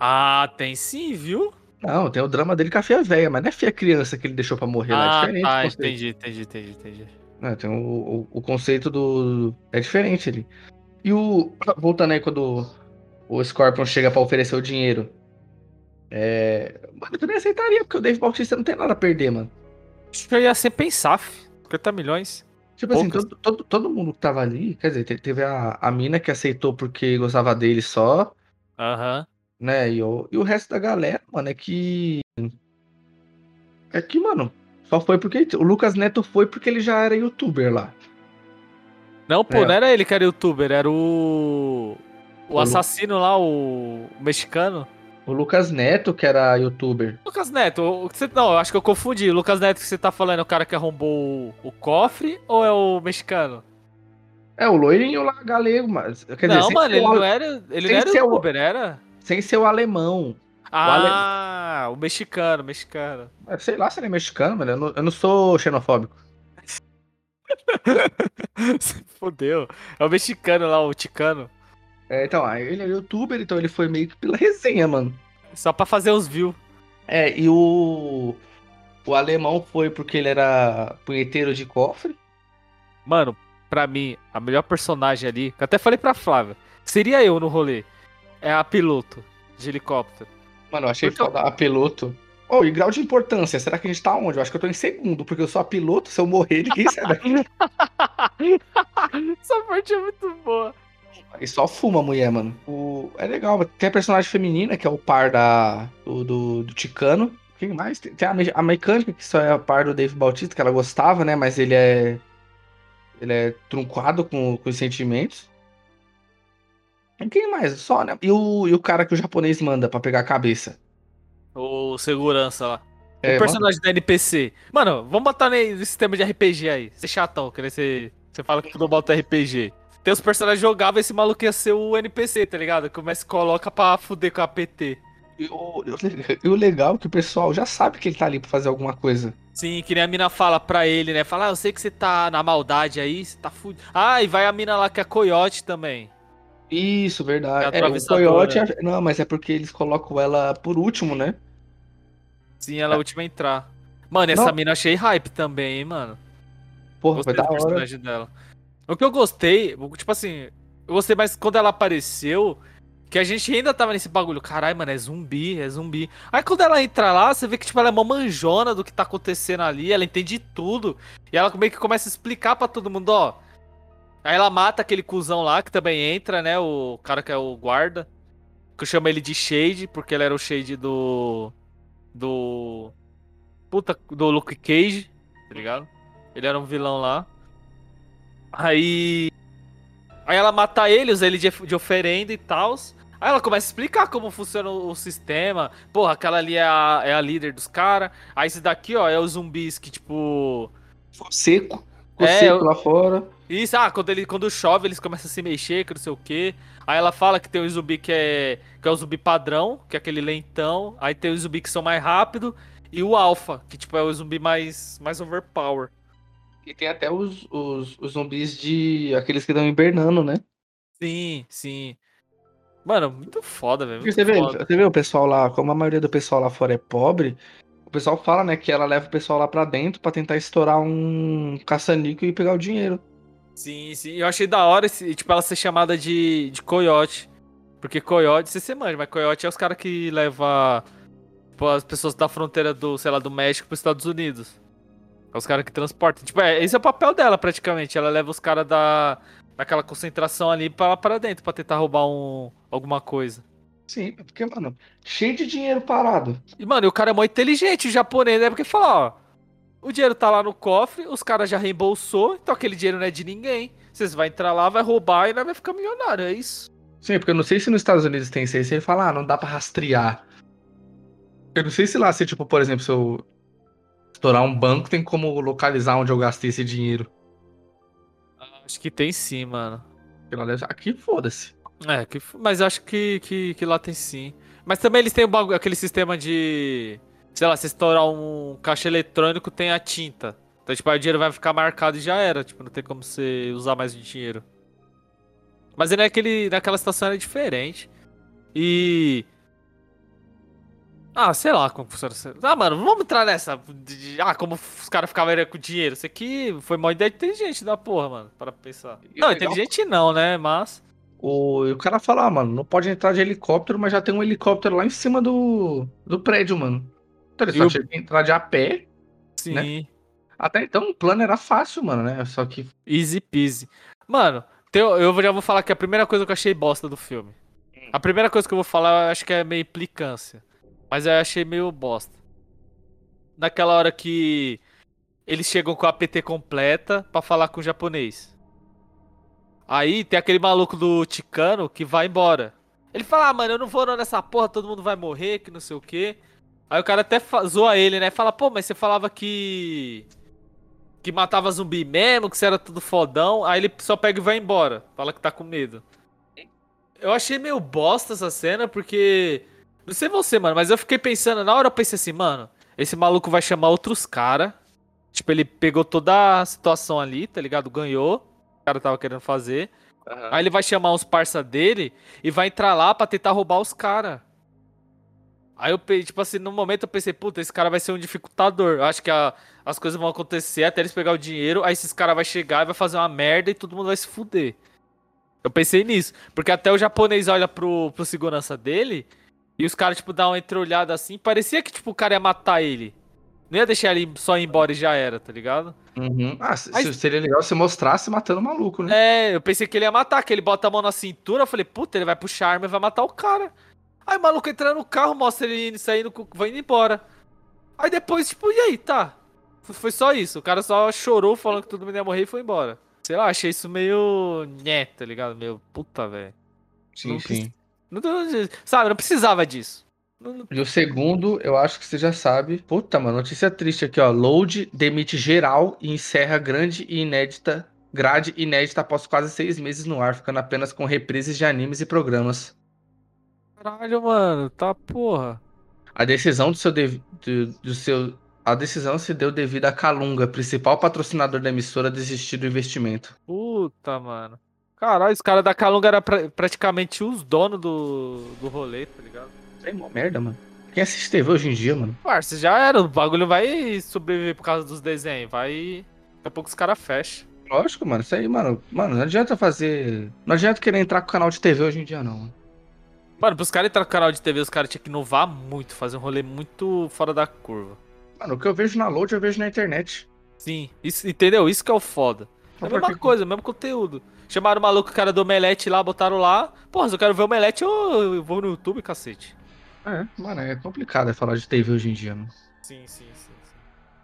Ah, tem sim, viu? Não, tem o drama dele com a filha velha, mas não é filha criança que ele deixou pra morrer lá. É Ah, diferente. conceito. entendi, entendi, entendi, entendi. É, tem o, o, o conceito do. É diferente ali. E o. Voltando aí quando o Scorpion chega pra oferecer o dinheiro. É. Mano, eu também aceitaria, porque o Dave Bautista não tem nada a perder, mano. Acho que eu ia sem pensar, fi. 50 milhões. Tipo assim, Poucas. todo, todo, todo mundo que tava ali, quer dizer, te- teve a, a mina que aceitou porque gostava dele só, Aham. né? E o, e o resto da galera, mano, é que. É que, mano, só foi porque. O Lucas Neto foi porque ele já era youtuber lá. Não, pô, É. não era ele que era youtuber, era o. O Lu- assassino lá, o, o mexicano. O Lucas Neto, que era youtuber. Lucas Neto, você, não, eu acho que eu confundi. O Lucas Neto que você tá falando é o cara que arrombou o, o cofre ou é o mexicano? É, o loirinho lá, galego, mas. Quer dizer, não, sem mano, ele o ale- não era, ele não era ser o- youtuber, era? Sem ser o alemão. Ah, o mexicano, o mexicano. É, Sei lá se ele é mexicano, mano. Eu não, eu não sou xenofóbico. Fodeu. É o mexicano lá, o ticano. É, então, ele é youtuber, então ele foi meio que pela resenha, mano. Só pra fazer os views. É, e o. O alemão foi porque ele era punheteiro de cofre. Mano, pra mim, a melhor personagem ali, que eu até falei pra Flávia, seria eu no rolê. É a piloto de helicóptero. Mano, eu achei Porque eu- foda a piloto. Oh, e grau de importância, será que a gente tá onde? Eu acho que eu tô em segundo, porque eu sou a piloto, se eu morrer, ninguém sai daqui. Essa parte é muito boa. E só fuma a mulher, mano. O... É legal, tem a personagem feminina, que é o par da... do, do, do Ticano. Quem mais? Tem a, a mecânica, que só é a par do Dave Bautista, que ela gostava, né? Mas ele é. Ele é truncado com, com os sentimentos. E quem mais? Só, né? E o, e o cara que o japonês manda pra pegar a cabeça. O segurança lá. É, o personagem da NPC. Mano, vamos botar ne- nesse sistema de RPG aí. Ser chatão, que você, você fala que tu não bota RPG. Tem os personagens jogáveis, esse maluco ia ser o NPC, tá ligado? Começa e coloca pra fuder com a PT. E o, e o legal é que o pessoal já sabe que ele tá ali pra fazer alguma coisa. Sim, que nem a mina fala pra ele, né? Fala, ah, eu sei que você tá na maldade aí, você tá fudido. Ah, e vai a mina lá que é Coyote também. Isso, verdade. É É, o. Coyote. é- Não, mas é porque eles colocam ela por último, né? Sim, ela é a última a entrar. Mano, essa Não. mina achei hype também, hein, mano. Porra, foi Gostei da do hora. personagem dela. O que eu gostei, tipo assim, eu gostei mais quando ela apareceu, que a gente ainda tava nesse bagulho, caralho, mano, é zumbi, é zumbi. Aí quando ela entra lá, você vê que tipo, ela é uma manjona do que tá acontecendo ali, ela entende tudo. E ela meio que começa a explicar pra todo mundo, ó. Aí ela mata aquele cuzão lá, que também entra, né, o cara que é o guarda. Que eu chamo ele de Shade, porque ele era o Shade do... Do... Puta, do Luke Cage, tá ligado? Ele era um vilão lá. Aí. Aí ela mata ele, usa ele de, de oferenda e tal. Aí ela começa a explicar como funciona o, o sistema. Porra, aquela ali é a, é a líder dos caras. Aí esse daqui, ó, é os zumbis que, tipo. Seco. Ficou É, seco lá fora. Isso, ah, quando, ele, quando chove, eles começam a se mexer, que não sei o quê. Aí ela fala que tem o zumbi que é. que é o zumbi padrão, que é aquele lentão. Aí tem os zumbi que são mais rápido. E o alfa, que tipo é o zumbi mais, mais overpower. E tem até os, os, os zumbis de. aqueles que estão hibernando, né? Sim, sim. Mano, muito foda, velho. Você vê, você vê o pessoal lá, como a maioria do pessoal lá fora é pobre, o pessoal fala, né, que ela leva o pessoal lá pra dentro pra tentar estourar um caça-níquel e pegar o dinheiro. Sim, sim. Eu achei da hora esse, tipo, ela ser chamada de, de coiote. Porque coiote, você se manja, mas coiote é os caras que levam tipo, as pessoas da fronteira do, sei lá, do México pros Estados Unidos. É os caras que transportam. Tipo, é, esse é o papel dela praticamente. Ela leva os caras da daquela concentração ali pra, pra dentro, pra tentar roubar um, alguma coisa. Sim, porque, mano, cheio de dinheiro parado. E, mano, e o cara é mó inteligente, o japonês, né? Porque fala, ó, o dinheiro tá lá no cofre, os caras já reembolsou, então aquele dinheiro não é de ninguém. Vocês vão entrar lá, vai roubar e nós vai ficar milionário, é isso. Sim, porque eu não sei se nos Estados Unidos tem isso aí, se ele fala, ah, não dá pra rastrear. Eu não sei se lá, se, tipo, por exemplo, se eu estourar um banco, tem como localizar onde eu gastei esse dinheiro. Acho que tem sim, mano. Aqui, foda-se. É, que, mas acho que, que, que lá tem sim. Mas também eles têm o bagulho- aquele sistema de. Sei lá, se estourar um caixa eletrônico, tem a tinta. Então, tipo, o dinheiro vai ficar marcado e já era. Tipo, não tem como você usar mais o dinheiro. Mas aí naquele, naquela situação era diferente. E. Ah, sei lá como funciona. Ah, mano, vamos entrar nessa. de- Ah, como os caras ficavam aí com dinheiro. Isso aqui foi uma ideia inteligente da porra, mano. Para pensar. E Não, legal- inteligente não, né? Mas. O, e o cara fala, ah, mano, não pode entrar de helicóptero, mas já tem um helicóptero lá em cima do, do prédio, mano. Então ele E só o- tinha que entrar de a pé. Sim. Né? Até então o plano era fácil, mano, né? Só que. Easy peasy. Mano, tem- eu já vou falar que a primeira coisa que eu achei bosta do filme. A primeira coisa que eu vou falar, eu acho que é meio implicância. Mas eu achei meio bosta. Naquela hora que eles chegam com a PT completa pra falar com o japonês. Aí tem aquele maluco do Ticano que vai embora. Ele fala, ah, mano, eu não vou não nessa porra, todo mundo vai morrer, que não sei o quê. Aí o cara até zoa ele, né? Fala, pô, mas você falava que que matava zumbi mesmo, que você era tudo fodão. Aí ele só pega e vai embora. Fala que tá com medo. Eu achei meio bosta essa cena, porque. Não sei você, mano, mas eu fiquei pensando, na hora eu pensei assim, mano, esse maluco vai chamar outros cara. Tipo, ele pegou toda a situação ali, tá ligado? Ganhou. O cara tava querendo fazer. Aí ele vai chamar uns parça dele e vai entrar lá pra tentar roubar os cara. Aí eu, tipo assim, no momento eu pensei, puta, esse cara vai ser um dificultador. Eu acho que a- as coisas vão acontecer até eles pegar o dinheiro, aí esses caras vai chegar e vai fazer uma merda e todo mundo vai se fuder. Eu pensei nisso. Porque até o japonês olha pro, pro segurança dele e os caras, tipo, dão uma entreolhada assim. Parecia que, tipo, o cara ia matar ele. Não ia deixar ele só ir embora e já era, tá ligado? Uhum. Ah, seria legal se mostrasse matando o maluco, né? É, eu pensei que ele ia matar, que ele bota a mão na cintura, eu falei, puta, ele vai puxar a arma e vai matar o cara. Aí o maluco entra no carro, mostra ele indo, saindo, vai indo embora. Aí depois, tipo, e aí, tá? Foi só isso, o cara só chorou falando que todo mundo ia morrer e foi embora. Sei lá, achei isso meio... Nhé, tá ligado? Meio, puta, velho. Sim, não sim. Não, não- sabe, não precisava disso. E o segundo, eu acho que você já sabe. Puta, mano, notícia triste aqui, ó. Load demite geral e encerra grande e inédita grade inédita após quase seis meses no ar, ficando apenas com reprises de animes e programas. Caralho, mano, tá porra. A decisão do seu, dev- do, do seu a decisão se deu devido a Calunga, principal patrocinador da emissora, desistir do investimento. Puta, mano. Caralho, os caras da Calunga eram pra- praticamente os donos do, do rolê, tá ligado? É mó merda, mano. Quem assiste TV hoje em dia, mano? Parça, já era. O bagulho vai sobreviver por causa dos desenhos. Vai. Daqui a pouco os caras fecham. Lógico, mano. Isso aí, mano. Mano, não adianta fazer. Não adianta querer entrar com o canal de TV hoje em dia, não. Mano. Mano, pros caras entrar no canal de TV, os caras tinham que inovar muito, fazer um rolê muito fora da curva. Mano, o que eu vejo na load, eu vejo na internet. Sim, isso, entendeu? Isso que é o foda. É a mesma coisa, o mesmo conteúdo. Chamaram o maluco, o cara do Omelete lá, botaram lá. Porra, se eu quero ver o Omelete, eu, eu vou no YouTube, cacete. É, mano, é complicado é falar de TV hoje em dia, mano. Sim, sim, sim, sim.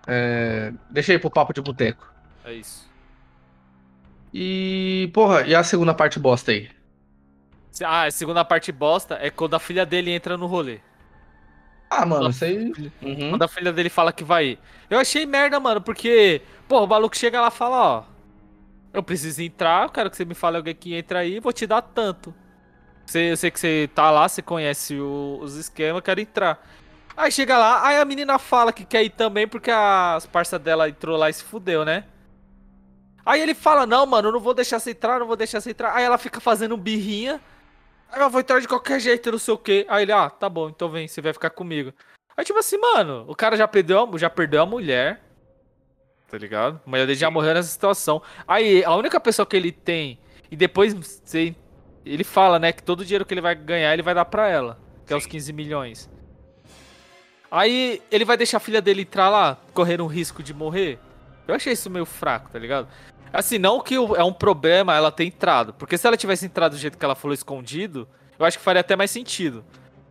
É... Deixa aí pro papo de boteco. É isso. E, porra, e a segunda parte bosta aí? Ah, a segunda parte bosta é quando a filha dele entra no rolê. Ah, mano, isso aí. Uhum. Quando a filha dele fala que vai ir. Eu achei merda, mano, porque, pô, o maluco chega lá e fala, ó. Eu preciso entrar, eu quero que você me fale alguém que entra aí, vou te dar tanto. Você, eu sei que você tá lá, você conhece o- os esquemas, eu quero entrar. Aí chega lá, aí a menina fala que quer ir também porque as parças dela entrou lá e se fudeu, né? Aí ele fala, não, mano, eu não vou deixar você entrar, não vou deixar você entrar. Aí ela fica fazendo birrinha. Aí eu vou entrar de qualquer jeito, não sei o quê. Aí ele, ah, tá bom, então vem, você vai ficar comigo. Aí tipo assim, mano, o cara já perdeu já perdeu a mulher. Tá ligado? A mulher dele já morreu nessa situação. Aí a única pessoa que ele tem. E depois você, ele fala, né, que todo o dinheiro que ele vai ganhar ele vai dar pra ela. Que é os 15 milhões. Aí ele vai deixar a filha dele entrar lá, correr um risco de morrer. Eu achei isso meio fraco, tá ligado? Assim, não que é um problema ela ter entrado. Porque se ela tivesse entrado do jeito que ela falou escondido, eu acho que faria até mais sentido.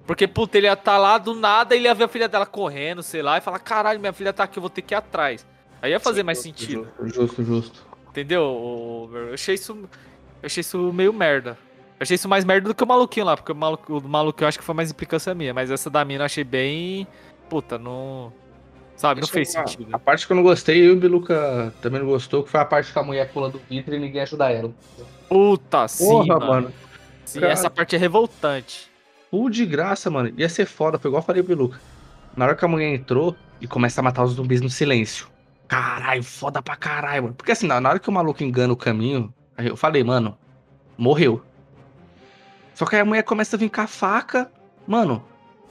Porque, puta, ele ia estar lá do nada e ele ia ver a filha dela correndo, sei lá, e falar, caralho, minha filha tá aqui, eu vou ter que ir atrás. Aí ia fazer mais sentido. Justo, justo, justo. Entendeu? Eu achei isso. Eu achei isso meio merda. Eu achei isso mais merda do que o maluquinho lá, porque o maluco, o maluquinho eu acho que foi mais implicância minha, mas essa da mina eu achei bem. Puta, não. Sabe, não fez é sentido. A parte que eu não gostei, eu e o Biluca também não gostou, que foi a parte que a mulher pula do vidro e ninguém ajuda ela. Puta, sim, Porra, mano. mano. Sim, cara. essa parte é revoltante. Full de graça, mano. Ia ser foda, foi igual eu falei pro Biluca. Na hora que a mulher entrou e começa a matar os zumbis no silêncio. Caralho, foda pra caralho, mano. Porque assim, na hora que o maluco engana o caminho, eu falei, mano, morreu. Só que aí a mulher começa a vir com a faca, mano,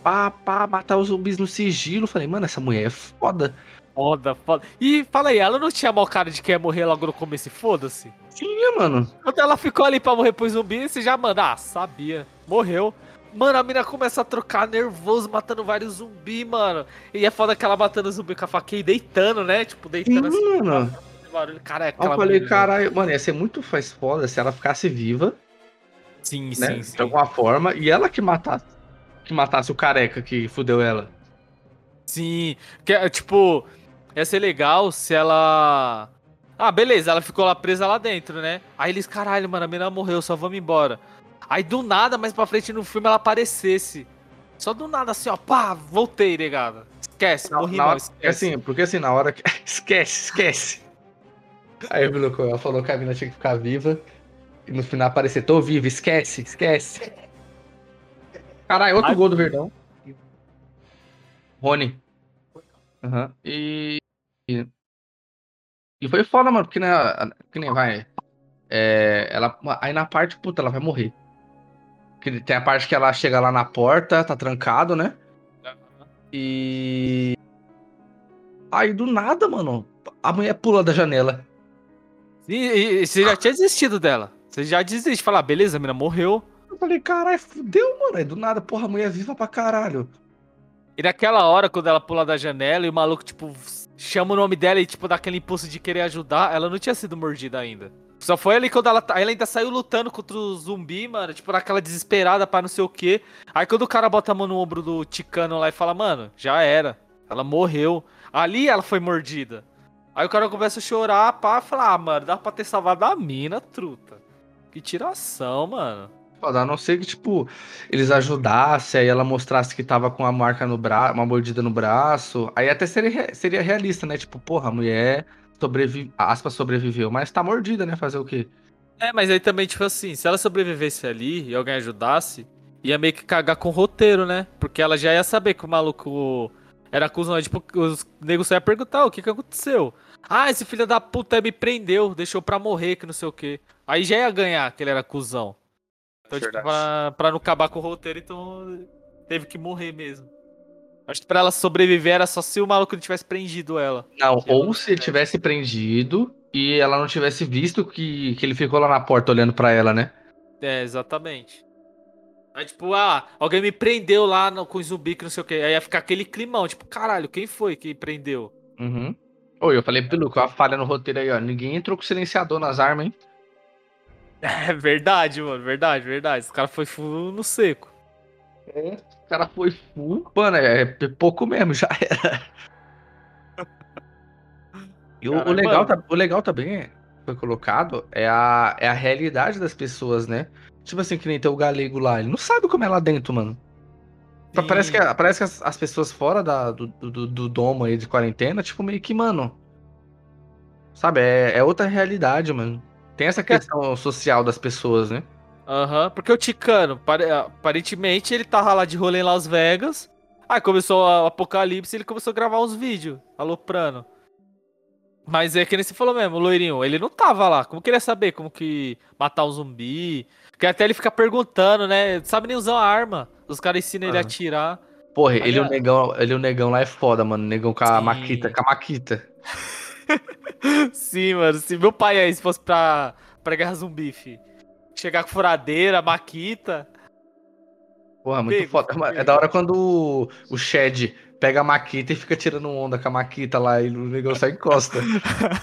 pá, pá, matar os zumbis no sigilo. Eu Falei, mano, essa mulher é foda. Foda, foda. E fala aí, ela não tinha mal cara de que ia morrer logo no começo foda-se? Tinha, mano. Quando ela ficou ali pra morrer pro zumbi, você já manda, ah, sabia. Morreu. Mano, a mina começa a trocar nervoso, matando vários zumbis, mano. E é foda que ela matando zumbi com a faquinha e deitando, né? Tipo, Sim, deitando assim. mano. barulho. Cara, é aquela eu falei, caralho, mano, ia ser muito mais foda se ela ficasse viva, Sim, né? sim, sim. De alguma forma, e ela que matasse. Que matasse o careca que fudeu ela. Sim. Que, é, tipo, ia ser legal se ela. Ah, beleza, ela ficou lá presa lá dentro, né? Aí eles, caralho, mano, a menina morreu, só vamos embora. Aí do nada, mais pra frente no filme, ela aparecesse. Só do nada, assim, ó, pá, voltei, negada. Esquece, morri não, esquece. é assim, porque assim, na hora que. esquece, esquece. Aí o ela falou que a mina tinha que ficar viva. E no final aparecer, tô viva, esquece, esquece. Caralho, outro Ai. gol do Verdão. Rony. Aham. E. e- E foi foda, mano, porque né, que nem vai. É, ela, aí na parte, puta, ela vai morrer. Que Tem a parte que ela chega lá na porta, tá trancado, né? E. Aí do nada, mano, a mulher pula da janela. E, e- e você já tinha desistido dela. Você já desiste. Fala, ah, beleza, a mina morreu. Eu falei, caralho, fudeu, mano. Aí do nada, porra, a mulher viva pra caralho. E naquela hora, quando ela pula da janela e o maluco, tipo, chama o nome dela e, tipo, dá aquele impulso de querer ajudar, ela não tinha sido mordida ainda. Só foi ali quando ela, tá- ela ainda saiu lutando contra o zumbi, mano, tipo, naquela desesperada pra não sei o quê. Aí quando o cara bota a mão no ombro do Ticano lá e fala, mano, já era. Ela morreu. Ali ela foi mordida. Aí o cara começa a chorar, pá, fala, ah, mano, dá pra ter salvado a mina, truta. Que tiração, mano. A não ser que, tipo, eles ajudassem, aí ela mostrasse que tava com a marca no braço, uma mordida no braço. Aí até seria, seria realista, né? Tipo, porra, a mulher sobrevi... aspas, sobreviveu, mas tá mordida, né? Fazer o quê? É, mas aí também, tipo assim, se ela sobrevivesse ali e alguém ajudasse, ia meio que cagar com o roteiro, né? Porque ela já ia saber que o maluco era cuzão. aí, Tipo, os negros só iam perguntar o que que aconteceu. Ah, esse filho da puta me prendeu, deixou pra morrer, que não sei o quê. Aí já ia ganhar que ele era cuzão. Então, tipo, pra, pra não acabar com o roteiro, então teve que morrer mesmo. Acho que pra ela sobreviver era só se o maluco não tivesse prendido ela. Não, ou ela- se ele tivesse prendido e ela não tivesse visto que, que ele ficou lá na porta olhando pra ela, né? É, exatamente. Aí, tipo, ah, alguém me prendeu lá no, com zumbi que não sei o que. Aí ia ficar aquele climão, tipo, caralho, quem foi que prendeu? Uhum. Oi, eu falei pro Luke, ó, a falha no roteiro aí, ó. Ninguém entrou com silenciador nas armas, hein? É verdade, mano, verdade, verdade. Esse cara foi full no seco. O cara foi full. Mano, é, é pouco mesmo, já era. E o, o legal, tá- o legal também é, foi colocado é a, é a realidade das pessoas, né? Tipo assim, que nem tem o galego lá. Ele não sabe como é lá dentro, mano. Pa- Parece que, parece que as, as pessoas fora da, do, do, do domo aí de quarentena, tipo, meio que, mano. Sabe, é, é outra realidade, mano. Tem essa questão social das pessoas, né? Aham, porque o Ticano, pare- aparentemente, ele tava lá de rolê em Las Vegas. Aí começou o apocalipse e ele começou a gravar uns vídeos, aloprando. Mas é que nem você falou mesmo, o loirinho, ele não tava lá. Como queria saber como que matar um zumbi? Porque até ele fica perguntando, né? Não sabe nem usar uma arma. Os caras ensinam ele a Aham. atirar. Porra, ele e o negão, ele o negão lá é foda, mano. O negão com a Sim. maquita, com a maquita. Sim, mano. Se meu pai aí, se fosse pra, pra guerra zumbi, fi. Chegar com furadeira, maquita. Porra, muito Pego, foda. Mano, É pego. da hora quando o, o Shed pega a maquita e fica tirando onda com a maquita lá e o negão só encosta.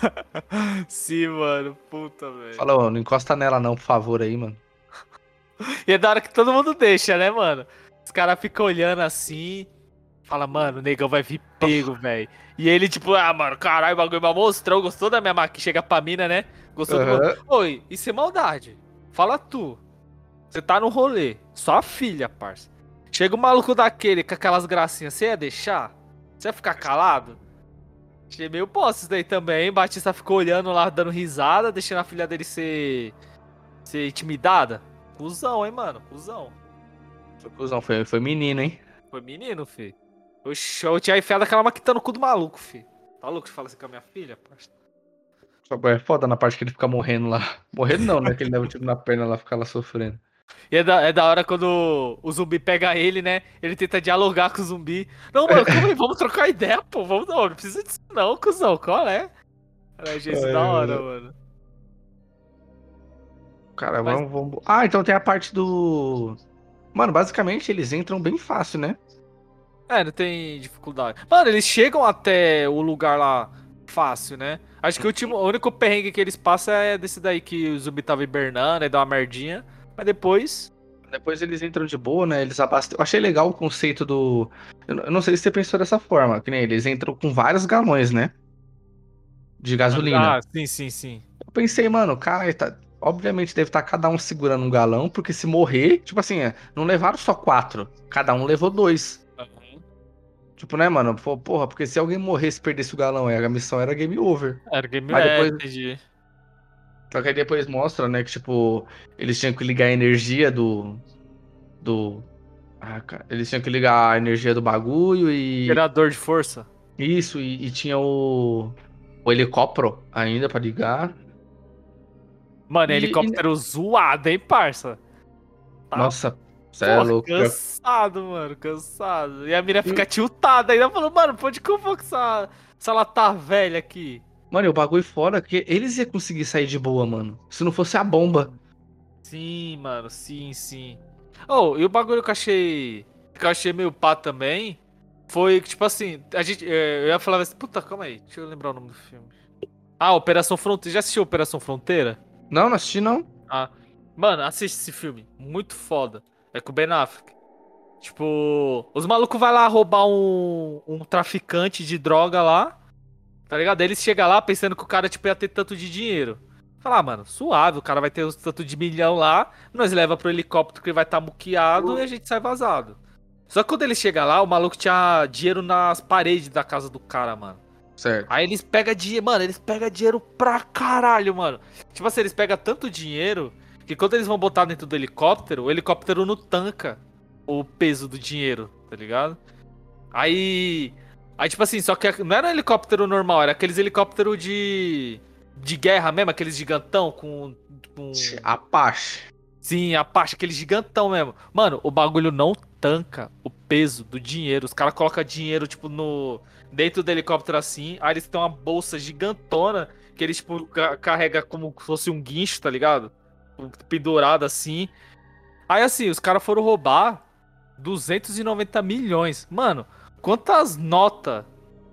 Sim, mano. Puta, velho. Fala, ô, não encosta nela não, por favor, aí, mano. E é da hora que todo mundo deixa, né, mano? Os caras ficam olhando assim. Fala, mano, o negão vai vir pego, velho. E ele, tipo, ah, mano, caralho, o bagulho mal mostrou, gostou da minha maquita. Chega pra mina, né? Gostou do. Aham. Oi, isso é maldade. Fala tu. Você tá no rolê. Só a filha, parça. Chega o maluco daquele com aquelas gracinhas. Você ia deixar? Você ia ficar calado? Achei meio bosta isso daí também. Batista ficou olhando lá, dando risada, deixando a filha dele ser. ser intimidada. Cusão, hein, mano? Cusão. Foi, cuzão, foi, foi menino, hein? Foi menino, fi. Oxi, eu tinha enfiado aquela maquita no cu do maluco, fi. Tá louco de falar assim com a minha filha, parça? É foda na parte que ele fica morrendo lá. Morrendo não, né? Que ele leva um tiro na perna lá, fica lá sofrendo. E é da, é da hora quando o zumbi pega ele, né? Ele tenta dialogar com o zumbi. Não, mano, vamos trocar ideia, pô. Vamos, não, não precisa disso não, cuzão. Qual é? Achei isso Ai, da hora, mano. mano. Cara, Mas- vamos, vamos. Ah, então tem a parte do. Mano, basicamente eles entram bem fácil, né? É, não tem dificuldade. Mano, eles chegam até o lugar lá fácil, né? Acho que o, último, o único perrengue que eles passam é desse daí que o zumbi tava hibernando, aí dá uma merdinha. Mas depois. Depois eles entram de boa, né? Eles abastecem. Eu achei legal o conceito do. Eu não- sei se você pensou dessa forma, que nem eles entram com vários galões, né? De gasolina. Ah, sim, sim, sim. Eu pensei, mano, cara, tá... obviamente deve estar cada um segurando um galão, porque se morrer, tipo assim, é, não levaram só quatro, cada um levou dois. Tipo, né, mano? Porra, porque se alguém morresse e perdesse o galão, aí a missão era game over. Era game Mas é, depois- entendi. Só que aí depois mostra, né, que tipo, eles tinham que ligar a energia do. Do. Ah, cara, eles tinham que ligar a energia do bagulho e. Gerador de força. Isso, e, e tinha o. O helicóptero ainda pra ligar. Mano, E- helicóptero zoado, hein, parça? Tá Nossa, você é louco. Cansado, mano, cansado. E a mira fica tiltada ainda, falou, mano, pra onde que eu vou com essa, essa lata velha aqui? Mano, e o bagulho fora que eles iam conseguir sair de boa, mano. Se não fosse a bomba. Sim, mano, sim, sim. Oh, e o bagulho que eu achei. Que eu achei meio pá também. Foi que, tipo assim, a gente. eh, Eu ia falar assim, puta, calma aí, deixa eu lembrar o nome do filme. Ah, Operação Fronteira. Já assistiu Operação Fronteira? Não, não assisti não. Mano, assiste esse filme. Muito foda. É com o Ben Affleck. Tipo, os malucos vai lá roubar um, um traficante de droga lá. Tá ligado? Aí eles chegam lá pensando que o cara, tipo, ia ter tanto de dinheiro. Fala, ah, mano, suave, o cara vai ter os tanto de milhão lá, nós leva pro helicóptero que vai estar tá muqueado e a gente sai vazado. Só que quando ele chega lá, o maluco tinha dinheiro nas paredes da casa do cara, mano. Certo. Aí eles pegam dinheiro, mano, eles pegam dinheiro pra caralho, mano. Tipo assim, eles pegam tanto dinheiro que quando eles vão botar dentro do helicóptero, o helicóptero não tanca o peso do dinheiro, tá ligado? Aí. Aí, tipo assim, só que não era um helicóptero normal, era aqueles helicópteros de. de guerra mesmo, aqueles gigantão com. com... Apache. Sim, Apache, aquele gigantão mesmo. Mano, o bagulho não tanca o peso do dinheiro. Os caras colocam dinheiro, tipo, no dentro do helicóptero assim. Aí eles têm uma bolsa gigantona que eles, tipo, carrega como se fosse um guincho, tá ligado? Pendurado assim. Aí assim, os caras foram roubar 290 milhões. Mano, quantas notas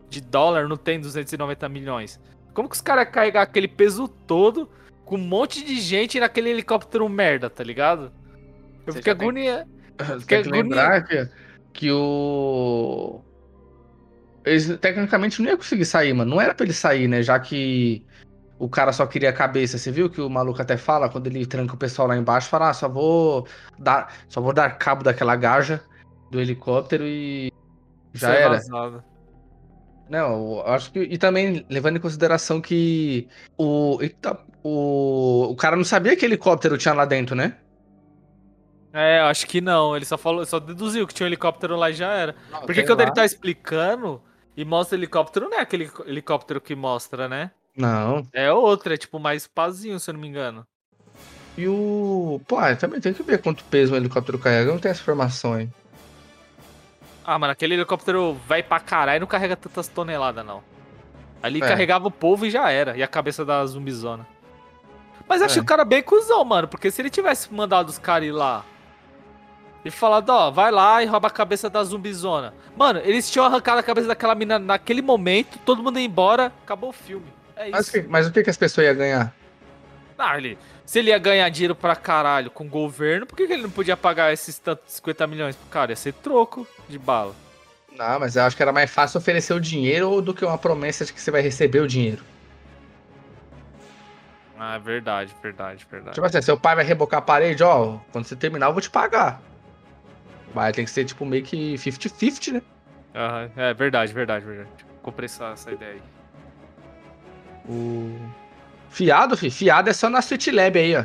de dólar não tem 290 milhões? Como que os caras carregar aquele peso todo com um monte de gente naquele helicóptero merda, tá ligado? Eu fiquei agonia. Tem que lembrar que, que o eles tecnicamente não ia conseguir sair, mano. Não era pra ele sair, né? Já que o cara só queria a cabeça. Você viu que o maluco até fala, quando ele tranca o pessoal lá embaixo, fala, ah, só vou dar, só vou dar cabo daquela gaja do helicóptero e já Ser era. Vazado. Não, acho que. E também levando em consideração que o, o, o cara não sabia que helicóptero tinha lá dentro, né? É, acho que não. Ele só falou, só deduziu que tinha um helicóptero lá e já era. Não, Porque quando lá. ele tá explicando, e mostra o helicóptero, não é aquele helicóptero que mostra, né? Não. É outro, é tipo mais pazinho, se eu não me engano. E o. Pô, também tem que ver quanto peso um helicóptero carrega, não tem essa informação aí. Ah, mano, aquele helicóptero vai pra caralho e não carrega tantas toneladas, não. Ali é. carregava o povo e já era. E a cabeça da zumbizona. Mas eu é. achei o cara bem cuzão, mano. Porque se ele tivesse mandado os caras ir lá e falado, ó, vai lá e rouba a cabeça da zumbizona. Mano, eles tinham arrancado a cabeça daquela mina naquele momento, todo mundo ia embora, acabou o filme. É isso. Mas, mas o que, que as pessoas iam ganhar? Ah, ele, se ele ia ganhar dinheiro pra caralho com o governo, por que, que ele não podia pagar esses tantos 50 milhões pro cara? Ia ser troco de bala. Não, mas eu acho que era mais fácil oferecer o dinheiro do que uma promessa de que você vai receber o dinheiro. Ah, verdade, verdade, verdade. Tipo assim, seu pai vai rebocar a parede, ó, quando você terminar eu vou te pagar. Mas tem que ser tipo meio que 50-50, né? Aham, é verdade, verdade, verdade. Comprei essa, essa ideia aí. O... Fiado, fi. Fiado é só na Sweet Lab aí, ó.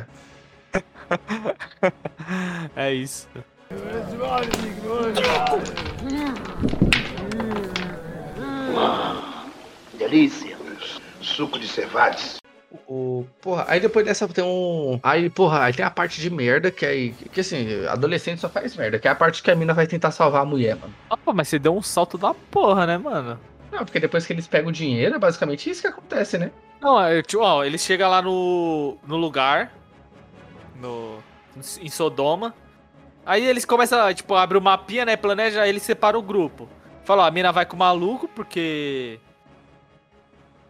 é isso. Delícia. Suco de cevades. O, porra, aí depois dessa tem um. Aí, porra, aí tem a parte de merda, que aí. Que assim, adolescente só faz merda, que é a parte que a mina vai tentar salvar a mulher, mano. Pô, mas você deu um salto da porra, né, mano? Não, porque depois que eles pegam o dinheiro, é basicamente isso que acontece, né? Não, é, tipo, ó, ele chega lá no, no lugar, no, em Sodoma, aí eles começam, tipo, abre o mapinha, né, planeja, aí ele separa o grupo. Fala, ó, a mina vai com o maluco, porque...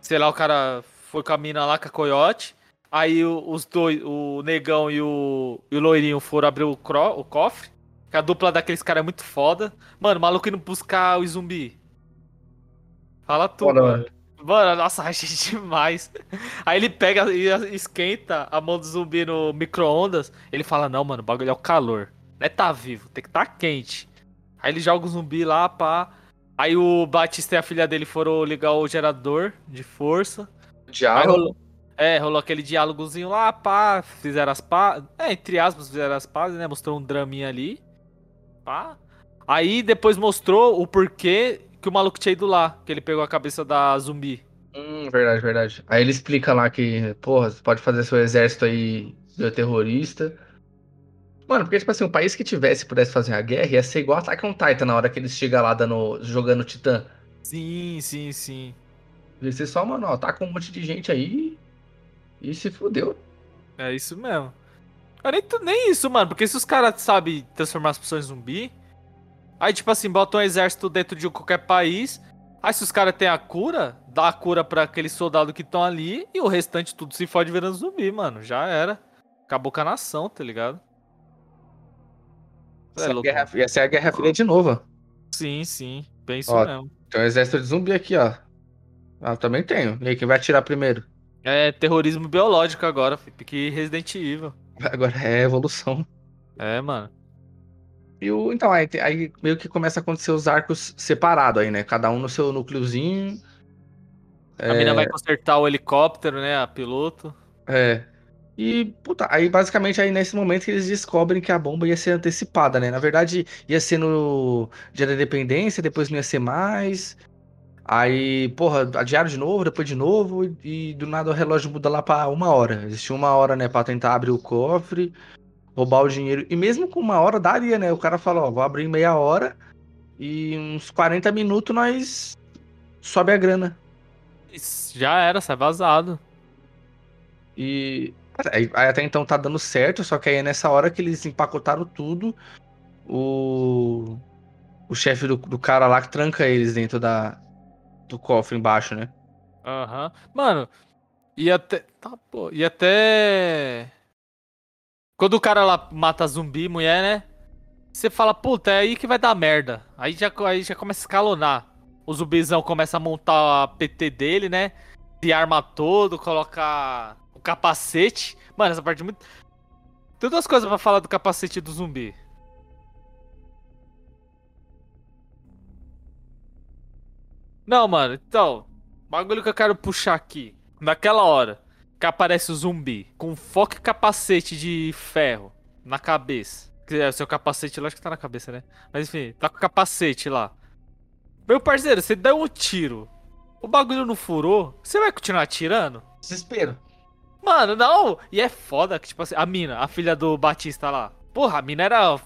Sei lá, o cara foi com a mina lá, com a coiote. Aí os dois, o negão e o, e o loirinho foram abrir o, cro, o cofre. Que a dupla daqueles caras é muito foda. Mano, o maluco indo buscar o zumbi. Fala tudo, foda, mano. Mano, nossa, achei demais. Aí ele pega e esquenta a mão do zumbi no micro-ondas. Ele fala: Não, mano, o bagulho é o calor. Não é tá vivo, tem que tá quente. Aí ele joga o zumbi lá, pá. Aí o Batista e a filha dele foram ligar o gerador de força. Diálogo. Rolou, é, rolou aquele diálogozinho lá, pá, fizeram as pazes. É, entre aspas, fizeram as pazes, né? Mostrou um draminha ali. Pá. Aí depois mostrou o porquê que o maluco tinha ido lá, que ele pegou a cabeça da zumbi. Hum, verdade, verdade. Aí ele explica lá que, porra, você pode fazer seu exército aí terrorista. Mano, porque, tipo assim, um país que tivesse, pudesse fazer a guerra, ia ser igual Attack on Titan na hora que eles chegam lá dando, jogando Titã. Sim, sim, sim. Ia ser só, mano, ó, tá com um monte de gente aí e se fudeu. É isso mesmo. Nem, nem isso, mano, porque se os caras sabem transformar as pessoas em zumbi, aí, tipo assim, botam um exército dentro de qualquer país, aí se os caras têm a cura, dá a cura para aqueles soldados que estão ali e o restante tudo se fode virando zumbi, mano. Já era. Acabou com a nação, tá ligado? É essa, é guerra, ia ser a Guerra Fria de novo. Sim, sim. Bem isso ó, mesmo. Tem um exército de zumbi aqui, ó. Ah, também tenho. E aí, quem vai atirar primeiro? É terrorismo biológico agora, fi, pique Resident Evil. Agora é evolução. É, mano. E o, então, aí, aí meio que começa a acontecer os arcos separados aí, né? Cada um no seu núcleozinho. A mina vai consertar o helicóptero, né? A piloto. É. E, puta, aí basicamente aí nesse momento que eles descobrem que a bomba ia ser antecipada, né? Na verdade, ia ser no dia da independência, depois não ia ser mais. Aí, porra, adiaram de novo, depois de novo, e, e do nada o relógio muda lá pra uma hora. Existia uma hora, né, pra tentar abrir o cofre, roubar o dinheiro. E mesmo com uma hora daria, né? O cara fala, ó, vou abrir meia hora e uns 40 minutos nós sobe a grana. Isso, Já era, sai vazado. E aí, até então tá dando certo, só que aí é nessa hora que eles empacotaram tudo. O, o chefe do, do cara lá que tranca eles dentro da, do cofre embaixo, né? Aham. Mano, e até. Tá, pô. E até. Quando o cara lá mata zumbi, mulher, né? Você fala, puta, é aí que vai dar merda. Aí já, aí já começa a escalonar. O zumbizão começa a montar a PT dele, né? Se arma todo, coloca o capacete. Mano, essa parte é muito. Tem duas coisas pra falar do capacete do zumbi. Não, mano, então. Bagulho que eu quero puxar aqui. Naquela hora que aparece o zumbi com foco e capacete de ferro na cabeça. É o seu capacete, lógico que tá na cabeça, né? Mas enfim, tá com o capacete lá. Meu parceiro, você deu um tiro. O bagulho não furou. Você vai continuar atirando? Desespero. Mano, não! E é foda que, tipo assim, a mina, a filha do Batista lá. Porra, a mina era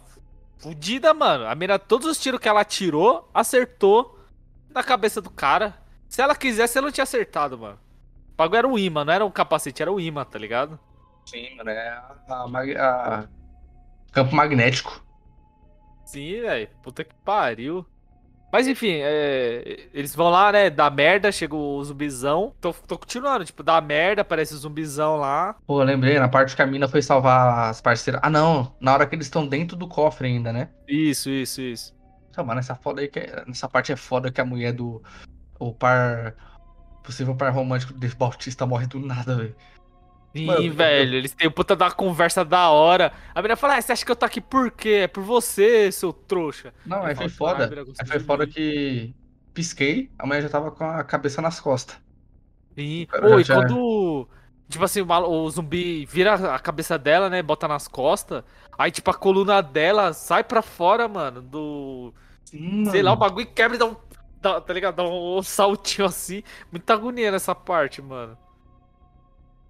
fudida, mano. A mina, todos os tiros que ela atirou, acertou na cabeça do cara. Se ela quisesse, ela não tinha acertado, mano. O bagulho era um imã, não era um capacete, era um imã, tá ligado? Sim, mano, é a, a a- campo magnético. Sim, velho. Puta que pariu. Mas enfim, é, eles vão lá, né? Dá merda, chega o zumbizão. Tô, tô continuando, tipo, dá merda, aparece o zumbizão lá. Pô, lembrei, na parte que a mina foi salvar as parceiras. Ah, não, na hora que eles estão dentro do cofre ainda, né? Isso, isso, isso. Então, mano, essa foda aí que é- nessa parte é foda que a mulher do o par possível par romântico Dave Bautista morre do nada, velho. Sim, Mano, eu- velho, eles têm puta da conversa da hora. A menina fala, ah, você acha que eu tô aqui por quê? É por você, seu trouxa. Não, Eu aí foi foda. "Caralho, Vira, gostei Aí foi de foda mim." que pisquei, a mulher já tava com a cabeça nas costas. Sim. Eu Pô, e já- quando, tipo assim, o, zumbi vira a cabeça dela, né, bota nas costas, aí, tipo, a coluna dela sai pra fora, mano, do... Sim, Sei lá, o mano. bagulho quebra e dá um... Dá, tá ligado? Dá um saltinho assim. Muita agonia nessa parte, mano.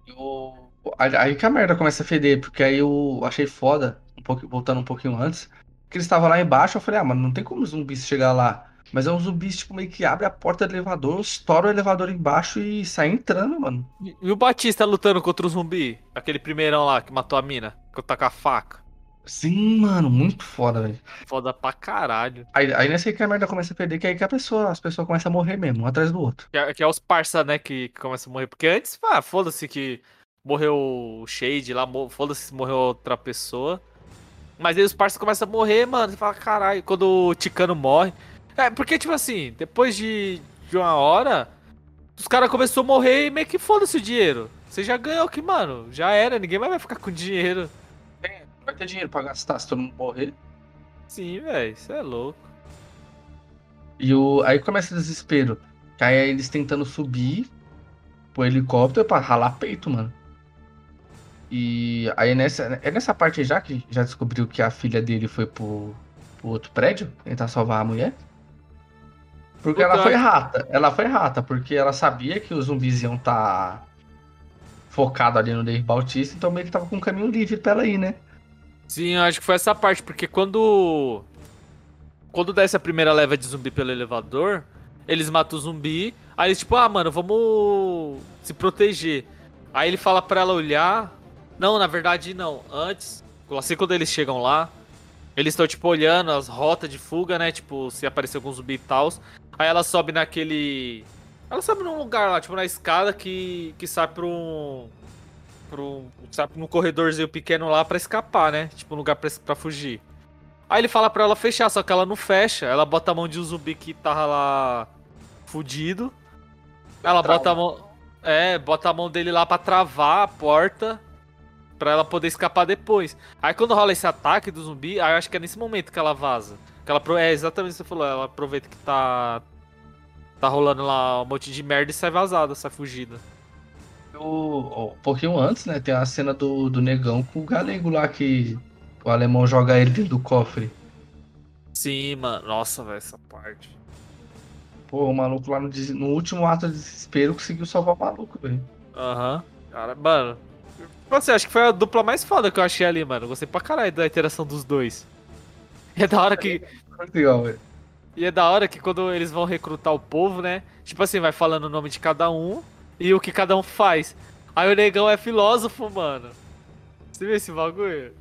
Eu- Aí que a merda começa a feder, porque aí eu achei foda, um pouco, voltando um pouquinho antes, que eles estavam lá embaixo, eu falei, ah, mano, não tem como os zumbis chegar lá. Mas é um zumbi, tipo, meio que abre a porta do elevador, estoura o elevador embaixo e sai entrando, mano. E, e o Batista lutando contra o zumbi? Aquele primeirão lá que matou a mina, que tá com a faca. Sim, mano, muito foda, velho. Foda pra caralho. Aí, aí nessa que a merda começa a perder, que aí que a pessoa, as pessoas começam a morrer mesmo, um atrás do outro. Que é, que é os parça, né, que, que começam a morrer. Porque antes, ah, foda-se que morreu o Shade lá, foda-se se morreu outra pessoa. Mas aí os parça começam a morrer, mano. Você fala, caralho, quando o Ticano morre. É, porque, tipo assim, depois de, de uma hora, os caras começaram a morrer e meio que foda-se o dinheiro. Você já ganhou aqui, mano. Já era, ninguém mais vai ficar com dinheiro. Vai ter dinheiro pra gastar se todo mundo morrer. Sim, velho, isso é louco. E o, aí começa o desespero. Aí é eles tentando subir pro helicóptero pra ralar peito, mano. E aí nessa, é nessa parte já que já descobriu que a filha dele foi pro, pro outro prédio tentar salvar a mulher. Porque Puta, ela foi rata. Ela foi rata, porque ela sabia que os zumbis iam tá focado ali no Dave Bautista, então meio que tava com um caminho livre pra ela ir, né? Sim, eu acho que foi essa parte, porque quando. Quando desce a primeira leva de zumbi pelo elevador, eles matam o zumbi. Aí eles, tipo, ah, mano, vamos se proteger. Aí ele fala pra ela olhar. Não, na verdade, não. Antes, assim quando eles chegam lá, eles estão, tipo, olhando as rotas de fuga, né? Tipo, se aparecer algum zumbi e tal. Aí ela sobe naquele. Ela sobe num lugar lá, tipo, na escada que, que sai pra um. Sai pra um corredorzinho pequeno lá pra escapar, né? Tipo, um lugar pra, pra fugir. Aí ele fala pra ela fechar, só que ela não fecha. Ela bota a mão de um zumbi que tava lá fudido. Ela Trauma. bota a mão. É, bota a mão dele lá pra travar a porta pra ela poder escapar depois. Aí quando rola esse ataque do zumbi, aí eu acho que é nesse momento que ela vaza. Que ela, é exatamente o que você falou, ela aproveita que tá. Tá rolando lá um monte de merda e sai vazada, sai fugida. O, um pouquinho antes, né? Tem a cena do, do negão com o galego lá que o alemão joga ele dentro do cofre. Sim, mano. Nossa, velho, essa parte. Pô, o maluco lá no, no último ato de desespero conseguiu salvar o maluco, velho. Aham. Cara, mano. Você acho que foi a dupla mais foda que eu achei ali, mano. Gostei pra caralho da interação dos dois. E é da hora que. Legal, velho. E é da hora que quando eles vão recrutar o povo, né? Tipo assim, vai falando o nome de cada um e o que cada um faz. Aí o negão é filósofo, mano. Você viu esse bagulho?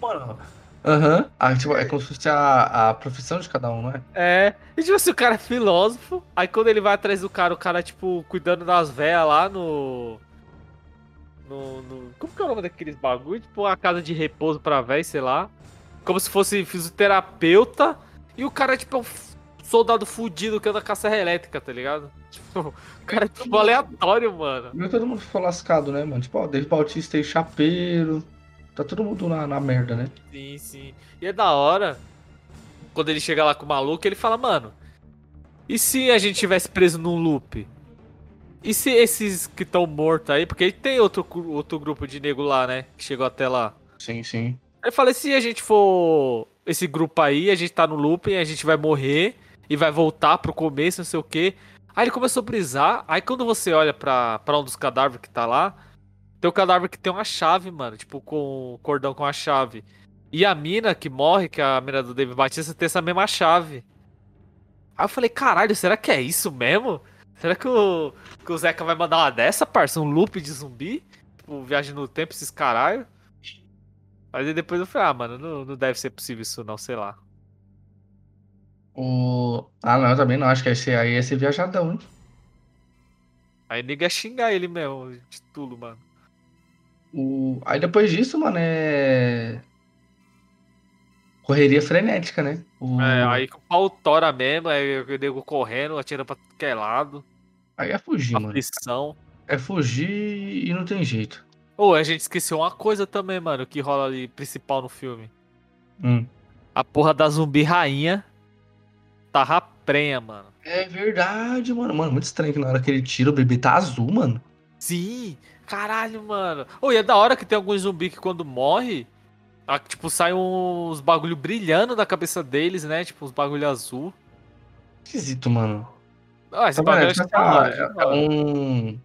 Mano. Aham. Ah, tipo, é como se fosse a, a profissão de cada um, não é? É. E tipo assim, o cara é filósofo. Aí quando ele vai atrás do cara, o cara, tipo, cuidando das véias lá no. No, no- Como que é o nome daqueles bagulho? Tipo, a casa de repouso pra véia, sei lá. Como se fosse fisioterapeuta. E o cara, tipo, é um soldado fudido que anda com a serra elétrica, tá ligado? Tipo, o cara é tipo aleatório, mano. E todo mundo ficou lascado, né, mano? Tipo, ó, Dave Bautista e Chapeiro. Tá todo mundo na, na merda, né? Sim, sim. E é da hora. Quando ele chega lá com o maluco, ele fala, mano. E se a gente tivesse preso num loop? E se esses que estão mortos aí? Porque tem outro, outro grupo de nego lá, né? Que chegou até lá. Sim, sim. Aí eu falei, se a gente for esse grupo aí, a gente tá no looping, a gente vai morrer e vai voltar pro começo, não sei o quê. Aí ele começou a brisar. Aí quando você olha pra, pra um dos cadáveres que tá lá, tem o cadáver que tem uma chave, mano. Tipo, com cordão com a chave. E a mina que morre, que é a mina do David Batista, tem essa mesma chave. Aí eu falei, caralho, será que é isso mesmo? Será que o, que o Zeca vai mandar uma dessa, parça? Um loop de zumbi? Tipo, viagem no tempo, esses caralho? Mas aí depois eu falei, ah, mano, não, não deve ser possível isso não, sei lá. O... Ah, não, eu também não. Acho que esse aí ia ser viajadão, hein? Aí nega xingar ele mesmo, de tudo, mano. O... Aí depois disso, mano, é. Correria frenética, né? O... É, aí com o pau tora mesmo, aí o nego correndo, atirando pra tudo que é lado. Aí é fugir, mano. Aflição. É fugir e não tem jeito. Ô, a gente esqueceu uma coisa também, mano, que rola ali principal no filme. Hum. A porra da zumbi rainha tá raprenha, mano. É verdade, mano. Mano, muito estranho que na hora que ele tira o bebê tá azul, mano. Sim, caralho, mano. Ô, e é da hora que tem alguns zumbi que quando morre, ah, tipo, sai uns bagulho brilhando da cabeça deles, né? Tipo, uns bagulho azul. Esquisito, mano. Ah, esse Tá bagulho é hora, É, é um.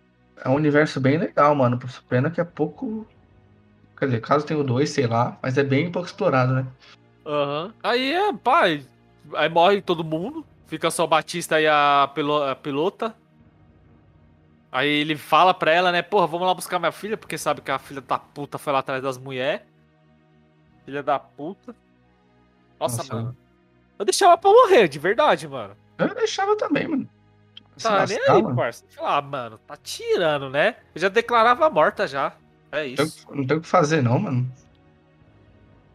É um universo bem legal, mano. Pena que é pouco. Quer dizer, caso tenha o dois, sei lá, mas é bem pouco explorado, né? Aham. Aí é, pai. Aí morre todo mundo. Fica só o Batista e a, pilo- a pilota. Aí ele fala pra ela, né? Porra, vamos lá buscar minha filha, porque sabe que a filha da puta foi lá atrás das mulheres. Filha da puta. Nossa, Nossa. mano. Eu deixava pra morrer, de verdade, mano. Eu deixava também, mano. Se Tá nem aí, mano. parça. Ah, mano, tá tirando, né? Eu já declarava morta já. É isso. Não tem o que fazer, não, mano.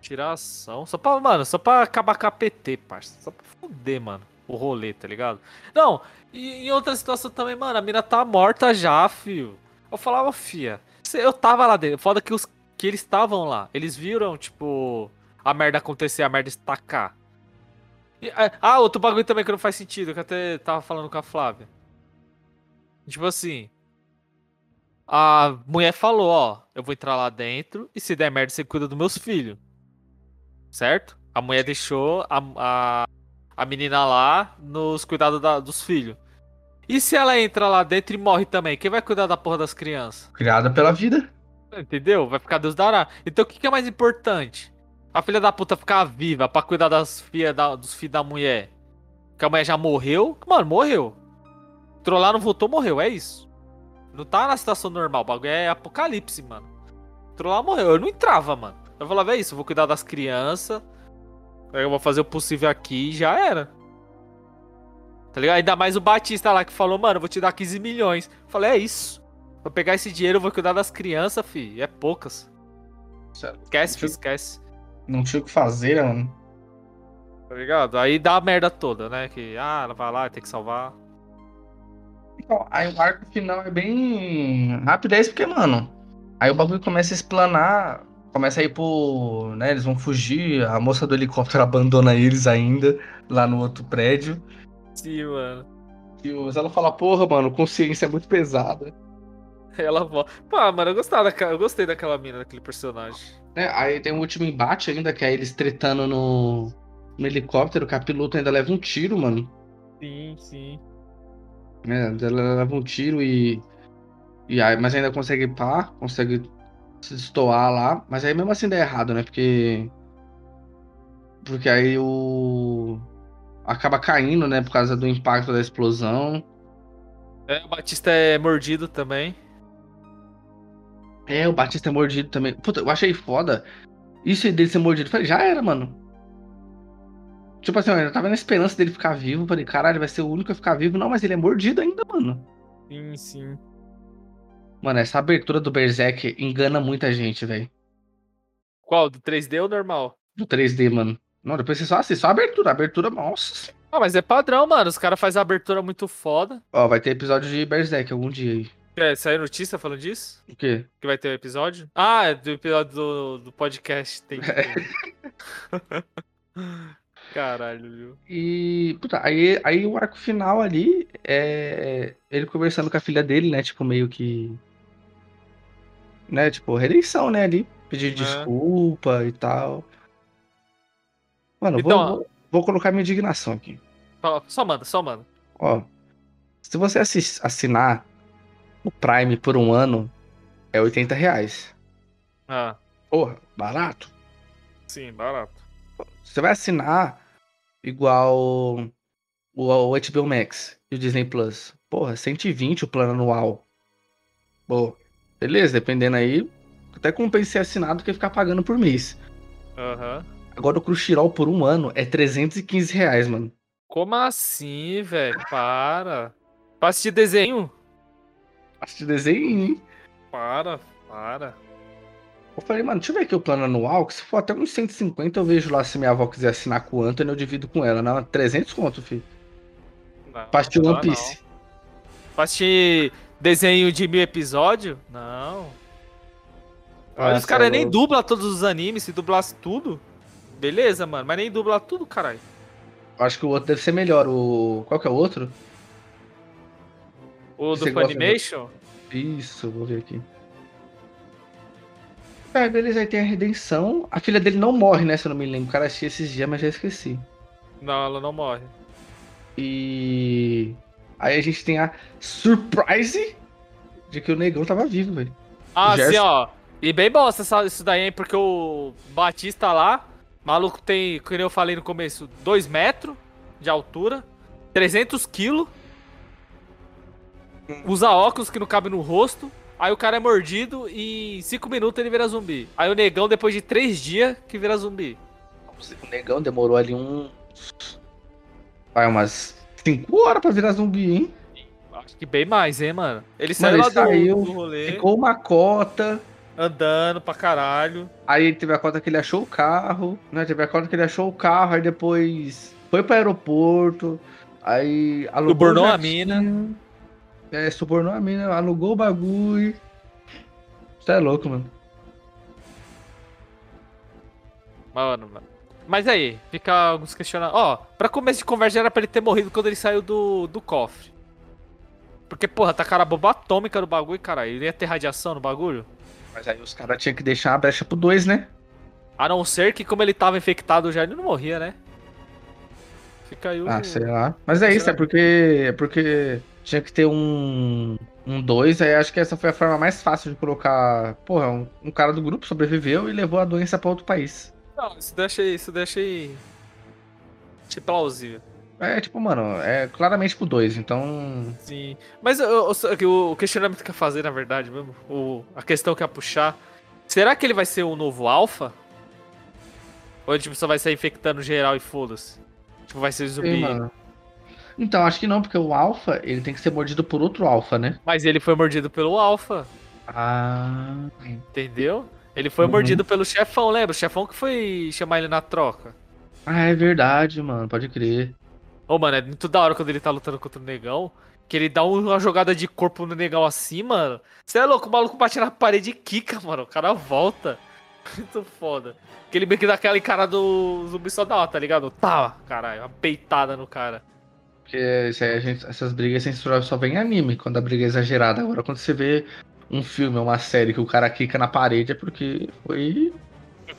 Tiração. Só pra, mano, só pra acabar com a PT, parça. Só pra foder, mano. O rolê, tá ligado? Não, e em outra situação também, mano, a mina tá morta já, fio. Eu falava, fia. Eu tava lá dentro. Foda que, os, que eles estavam lá. Eles viram, tipo, a merda acontecer, a merda estacar. E, é, ah, outro bagulho também que não faz sentido, que eu até tava falando com a Flávia. Tipo assim. A mulher falou, ó, eu vou entrar lá dentro e se der merda você cuida dos meus filhos. Certo? A mulher deixou a, a, a menina lá nos cuidados da- dos filhos. E se ela entra lá dentro e morre também? Quem vai cuidar da porra das crianças? Criada pela vida. Entendeu? Vai ficar Deus dará. Então o que, que é mais importante? A filha da puta ficar viva pra cuidar das filhas da, dos filhos da mulher. Que a mulher já morreu? Mano, morreu. Trollar não voltou, morreu. É isso. Não tá na situação normal. O bagulho é apocalipse, mano. Trollar morreu. Eu não entrava, mano. Eu falava, é isso. Vou cuidar das crianças. Eu vou fazer o possível aqui e já era. Tá ligado? Ainda mais o Batista lá que falou, mano, eu vou te dar 15 milhões. Eu falei, é isso. Vou pegar esse dinheiro, eu vou cuidar das crianças, fi. É poucas. Esquece, fi, esquece. Não tinha o que fazer, né, mano. Tá ligado? Aí dá a merda toda, né? Que, ah, ela vai lá, tem que salvar. Então, aí o arco final é bem rápido, é isso porque, mano. Aí o bagulho começa a explanar, começa a ir pro. né? Eles vão fugir, a moça do helicóptero abandona eles ainda lá no outro prédio. Sim, mano. E o Zelo fala, porra, mano, consciência é muito pesada. Ela volta. Pô, mano, eu, gostava daquela, eu gostei daquela mina, daquele personagem. É, aí tem um último embate ainda, que é eles tretando no, no helicóptero, que a piloto ainda leva um tiro, mano. Sim, sim. É, ela leva um tiro e. e aí, mas ainda consegue pá, consegue se destoar lá. Mas aí mesmo assim dá errado, né? Porque. Porque aí o. Acaba caindo, né? Por causa do impacto da explosão. É, o Batista é mordido também. É, o Batista é mordido também. Puta, eu achei foda. Isso dele ser mordido. Falei, já era, mano. Tipo assim, eu tava na esperança dele ficar vivo. Falei, caralho, vai ser o único a ficar vivo. Não, mas ele é mordido ainda, mano. Sim, sim. Mano, essa abertura do Berserk engana muita gente, velho. Qual? Do 3D ou normal? Do 3D, mano. Não, depois você só assiste, só a abertura. A abertura, nossa. Ah, mas é padrão, mano. Os caras fazem a abertura muito foda. Ó, vai ter episódio de Berserk algum dia aí. É, saiu notícia falando disso? O quê? Que vai ter um episódio? Ah, é do episódio do, do podcast. Tem. Caralho, viu? E, puta, aí, aí o arco final ali é ele conversando com a filha dele, né? Tipo, meio que. Né? Tipo, redenção, né? Ali. Pedir desculpa e tal. Mano, Então, vou, vou, vou colocar minha indignação aqui. Só, só manda, só manda. Ó. Se você assinar o Prime por um ano, é 80 reais. Ah, Porra, barato. sim, barato. Você vai assinar igual o, o HBO Max e o Disney Plus. Porra, 120 o plano anual. Pô, beleza, dependendo aí. Até compensei assinado do que ficar pagando por mês. Aham. Agora o Crunchyroll por um ano é 315 reais, mano. Como assim, velho? Para. Pra assistir desenho? Assistir desenho, hein? Para, para. Eu falei, mano, deixa eu ver aqui o plano anual, que se for até uns 150 eu vejo lá se minha avó quiser assinar com o Anthony, eu divido com ela. Não, 300 conto, filho. Não, Pra assistir One Piece. não. Pra assistir desenho de mil episódios? Não. Ah, os caras é nem dublam todos os animes, se dublasse tudo. Beleza, mano, mas nem dubla tudo, caralho. Acho que o outro deve ser melhor. O... Qual que é o outro? O Você do Funimation? Isso, vou ver aqui. É, beleza, aí tem a redenção. A filha dele não morre, né? Se eu não me lembro. O cara assistia esses dias, mas já esqueci. Não, ela não morre. E. Aí a gente tem a surprise de que o negão tava vivo, velho. Ah, Gerson. sim, ó. E bem bosta essa- isso daí, hein? Porque o Batista lá, maluco tem, como eu falei no começo, 2 metros de altura, 300 quilos, usa óculos que não cabe no rosto, aí o cara é mordido e em 5 minutos ele vira zumbi. Aí o negão, depois de 3 dias, que vira zumbi. O negão demorou ali um. Vai, umas 5 horas pra virar zumbi, hein? Acho que bem mais, hein, mano? Ele saiu ele lá do, saiu, do rolê, Ficou uma cota. andando pra caralho. Aí teve a cota que ele achou o carro, né? Teve a cota que ele achou o carro, aí depois foi pro aeroporto, aí alugou Subornou a jatinho. É, subornou a mina, alugou o bagulho. Você é louco, mano. Mano, mano. Mas aí, fica alguns questionamentos. Ó, pra começo de conversa era pra ele ter morrido quando ele saiu do, do cofre. Porque, porra, tacaram a bomba atômica no bagulho, cara. Ele ia ter radiação no bagulho. Mas aí os caras tinham que deixar a brecha pro 2, né? A não ser que, como ele tava infectado já, ele não morria, né? Fica aí o. Ah, sei lá. Mas é isso, é porque, é porque tinha que ter um um 2, aí acho que essa foi a forma mais fácil de colocar. Porra, um, um cara do grupo sobreviveu e levou a doença pra outro país. Não, isso deixa aí, isso deixa aí. Achei plausível. É, tipo, mano, é claramente pro 2, então. Sim. Mas eu- eu- o, o questionamento que eu fazer, na verdade mesmo, o, a questão que ia puxar. Será que ele vai ser o novo Alpha? Ou ele tipo, só vai sair infectando geral e foda-se? Tipo, vai ser zumbi. Sim, mano. Então, acho que não, porque o Alpha, ele tem que ser mordido por outro Alpha, né? Mas ele foi mordido pelo Alpha, Ah. entendeu? Ele foi Uhum. mordido pelo chefão, lembra? O chefão que foi chamar ele na troca. Ah, é verdade, mano, pode crer. Ô, mano, é muito da hora quando ele tá lutando contra o negão. Que ele dá uma jogada de corpo no negão assim, mano. Você é louco, o maluco bate na parede e quica, mano. O cara volta. Muito foda. Que ele meio que dá aquela encarada do zumbi só dá, tá ligado? Tá, caralho, uma peitada no cara. Porque isso aí a gente- essas brigas censuráveis só vem em anime, quando a briga é exagerada. Agora, quando você vê um filme uma série que o cara quica na parede, é porque foi,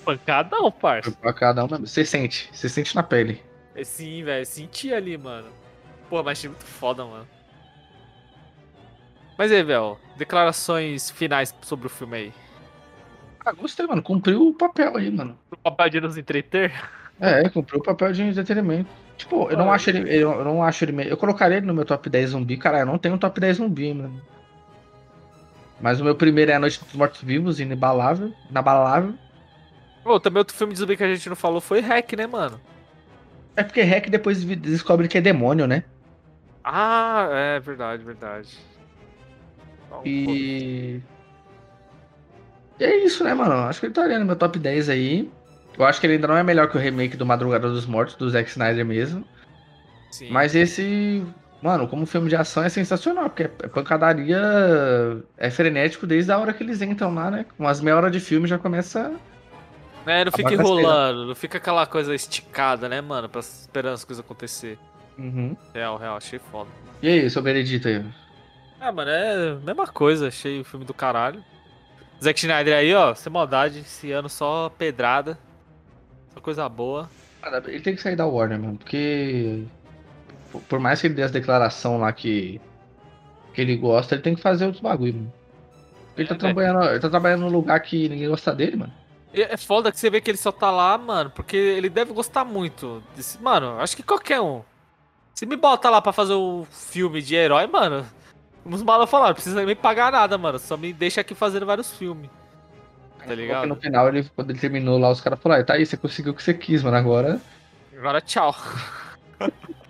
Pancadão, parça. foi um mesmo. Você sente, você sente na pele. É sim, velho. Senti ali, mano. Pô, mas achei muito foda, mano. Mas aí, velho, declarações finais sobre o filme aí. Ah, gostei, mano. Cumpriu o papel aí, mano. O papel de nos entreter? É, cumpriu o papel de entretenimento. Tipo, eu não acho ele. Eu, não acho ele. Eu colocaria ele no meu top 10 zumbi, cara. Eu não tenho um top 10 zumbi, mano. Mas o meu primeiro é A Noite dos Mortos Vivos, inabalável. Inabalável. Pô, também outro filme de zumbi que a gente não falou foi Hack, né, mano? É porque Hack depois descobre que é demônio, né? Ah, é verdade, verdade. Pô, E. E é isso, né, mano? Acho que ele estaria no meu top 10 aí. Eu acho que ele ainda não é melhor que o remake do Madrugada dos Mortos, do Zack Snyder mesmo. sim. Mas esse, mano, como filme de ação é sensacional, porque é pancadaria, é frenético desde a hora que eles entram lá, né? Com umas meia hora de filme já começa. É, não fica enrolando, não fica aquela coisa esticada, né, mano? Pra esperando as coisas acontecer. Uhum. Real, real, achei foda. E aí, seu veredito aí? Ah, mano, é a mesma coisa, achei o filme do caralho. Zack Snyder aí, ó, sem maldade, esse ano só pedrada. Só coisa boa. Ele tem que sair da Warner, mano, porque. Por- Por mais que ele dê as declarações lá que. que ele gosta, ele tem que fazer outros bagulho, mano. Ele tá, É, trabalhando, ele tá trabalhando num lugar que ninguém gosta dele, mano. É foda que você vê que ele só tá lá, mano, porque ele deve gostar muito. desse- Mano, acho que qualquer um. Se me bota lá pra fazer um filme de herói, mano, os malos falaram, não precisa nem pagar nada, mano. Só me deixa aqui fazendo vários filmes. Tá Porque ligado? no final, ele, quando ele terminou lá, os caras falaram, "Ah, tá aí, você conseguiu o que você quis, mano. Agora. Agora tchau.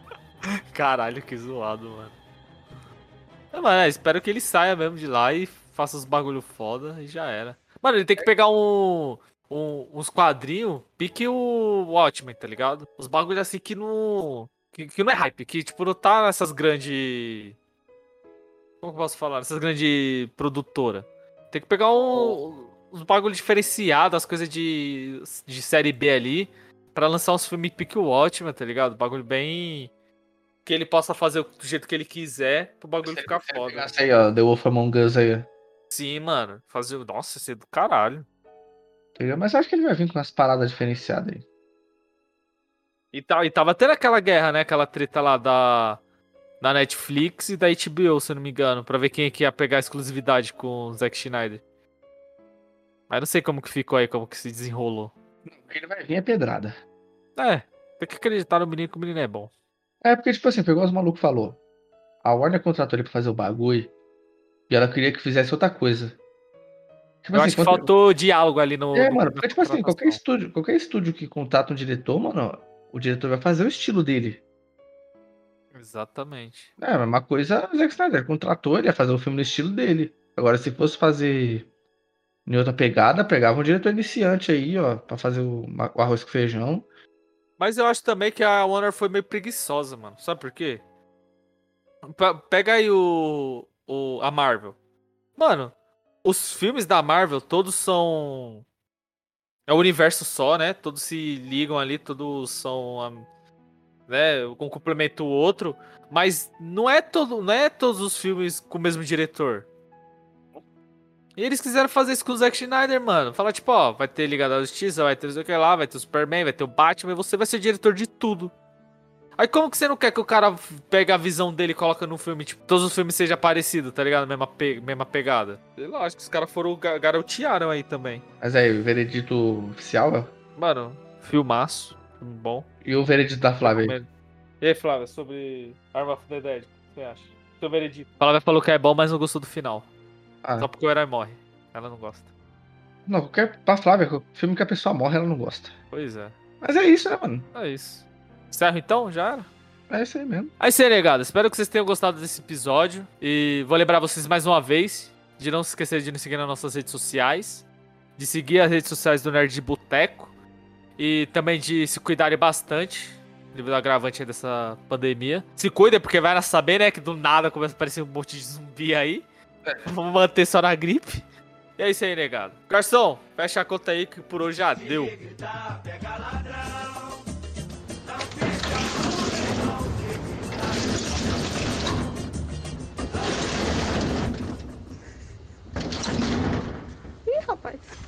Caralho, que zoado, mano. É, mano, é, espero que ele saia mesmo de lá e faça os bagulho foda e já era. Mano, ele tem que pegar um, um- uns quadrinhos, pique o Watchmen, tá ligado? Os bagulhos assim que não. Que, que não é hype, que tipo não tá nessas grandes. Como que eu posso falar? Nessas grandes produtoras. Tem que pegar um, uns bagulho diferenciados, as coisas de, de série B ali. Pra lançar uns filmes pique o Watchmen, tá ligado? Bagulho bem. Que ele possa fazer do jeito que ele quiser pro bagulho ficar foda. aí, ó, The Wolf Among Us aí. Sim, mano. Fazer. Nossa, isso é do caralho. Entendeu? Mas acho que ele vai vir com umas paradas diferenciadas aí. E, tá, e tava tendo aquela guerra, né? Aquela treta lá da. Da Netflix e da HBO, se eu não me engano. Pra ver quem é que ia pegar a exclusividade com o Zack Schneider. Mas não sei como que ficou aí, como que se desenrolou. Ele vai vir é pedrada. É, tem que acreditar no menino que o menino é bom. É porque, tipo assim, pegou os malucos falou. A Warner contratou ele pra fazer o bagulho e ela queria que fizesse outra coisa. Tipo Eu acho que quando- faltou diálogo ali no. É, no- mano, porque, tipo assim, qualquer estúdio, qualquer estúdio que contrata um diretor, mano, o diretor vai fazer o estilo dele. Exatamente. É, a mesma coisa o Zack Snyder. Contratou, ele ia fazer o filme no estilo dele. Agora, se fosse fazer em outra pegada, pegava um diretor iniciante aí, ó, pra fazer o arroz com feijão. Mas eu acho também que a Warner foi meio preguiçosa, mano. Sabe por quê? Pe- Pega aí o, o a Marvel. Mano, os filmes da Marvel todos são é o universo só, né? Todos se ligam ali, todos são né, um complementa o outro, mas não é todo, não é todos os filmes com o mesmo diretor. E eles quiseram fazer isso com o Zack Snyder, mano. Falar, tipo, ó, vai ter Liga da Justiça, vai ter não sei o que lá, vai ter o Superman, vai ter o Batman, e você vai ser diretor de tudo. Aí como que você não quer que o cara pegue a visão dele e coloque no filme, tipo, todos os filmes sejam parecidos, tá ligado? Mesma, pe- mesma pegada. Sei lá, acho que os caras foram ga- garotearam aí também. Mas aí, o veredito oficial. Mano, filmaço, filme bom. E o veredito da Flávia aí. E aí, Flávia, sobre Arm of the Dead, o que você acha? Seu veredito. Flávia falou que é bom, mas não gostou do final. Ah, Só porque o herói morre. Ela não gosta. não, qualquer. Pra Flávia, filme que a pessoa morre, ela não gosta. Pois é. Mas é isso, né, mano? É isso. Encerro então? Já era? É isso aí mesmo. É isso aí, negado. Espero que vocês tenham gostado desse episódio. E vou lembrar vocês mais uma vez de não se esquecer de nos seguir nas nossas redes sociais. De seguir as redes sociais do Nerd Boteco. E também de se cuidarem bastante. devido ao agravante dessa pandemia. Se cuida, porque vai saber, né, que do nada começa a aparecer um monte de zumbi aí. Vamos manter só na gripe. E é isso aí, negado. Garçom, fecha a conta aí que por hoje já deu. Ih, rapaz.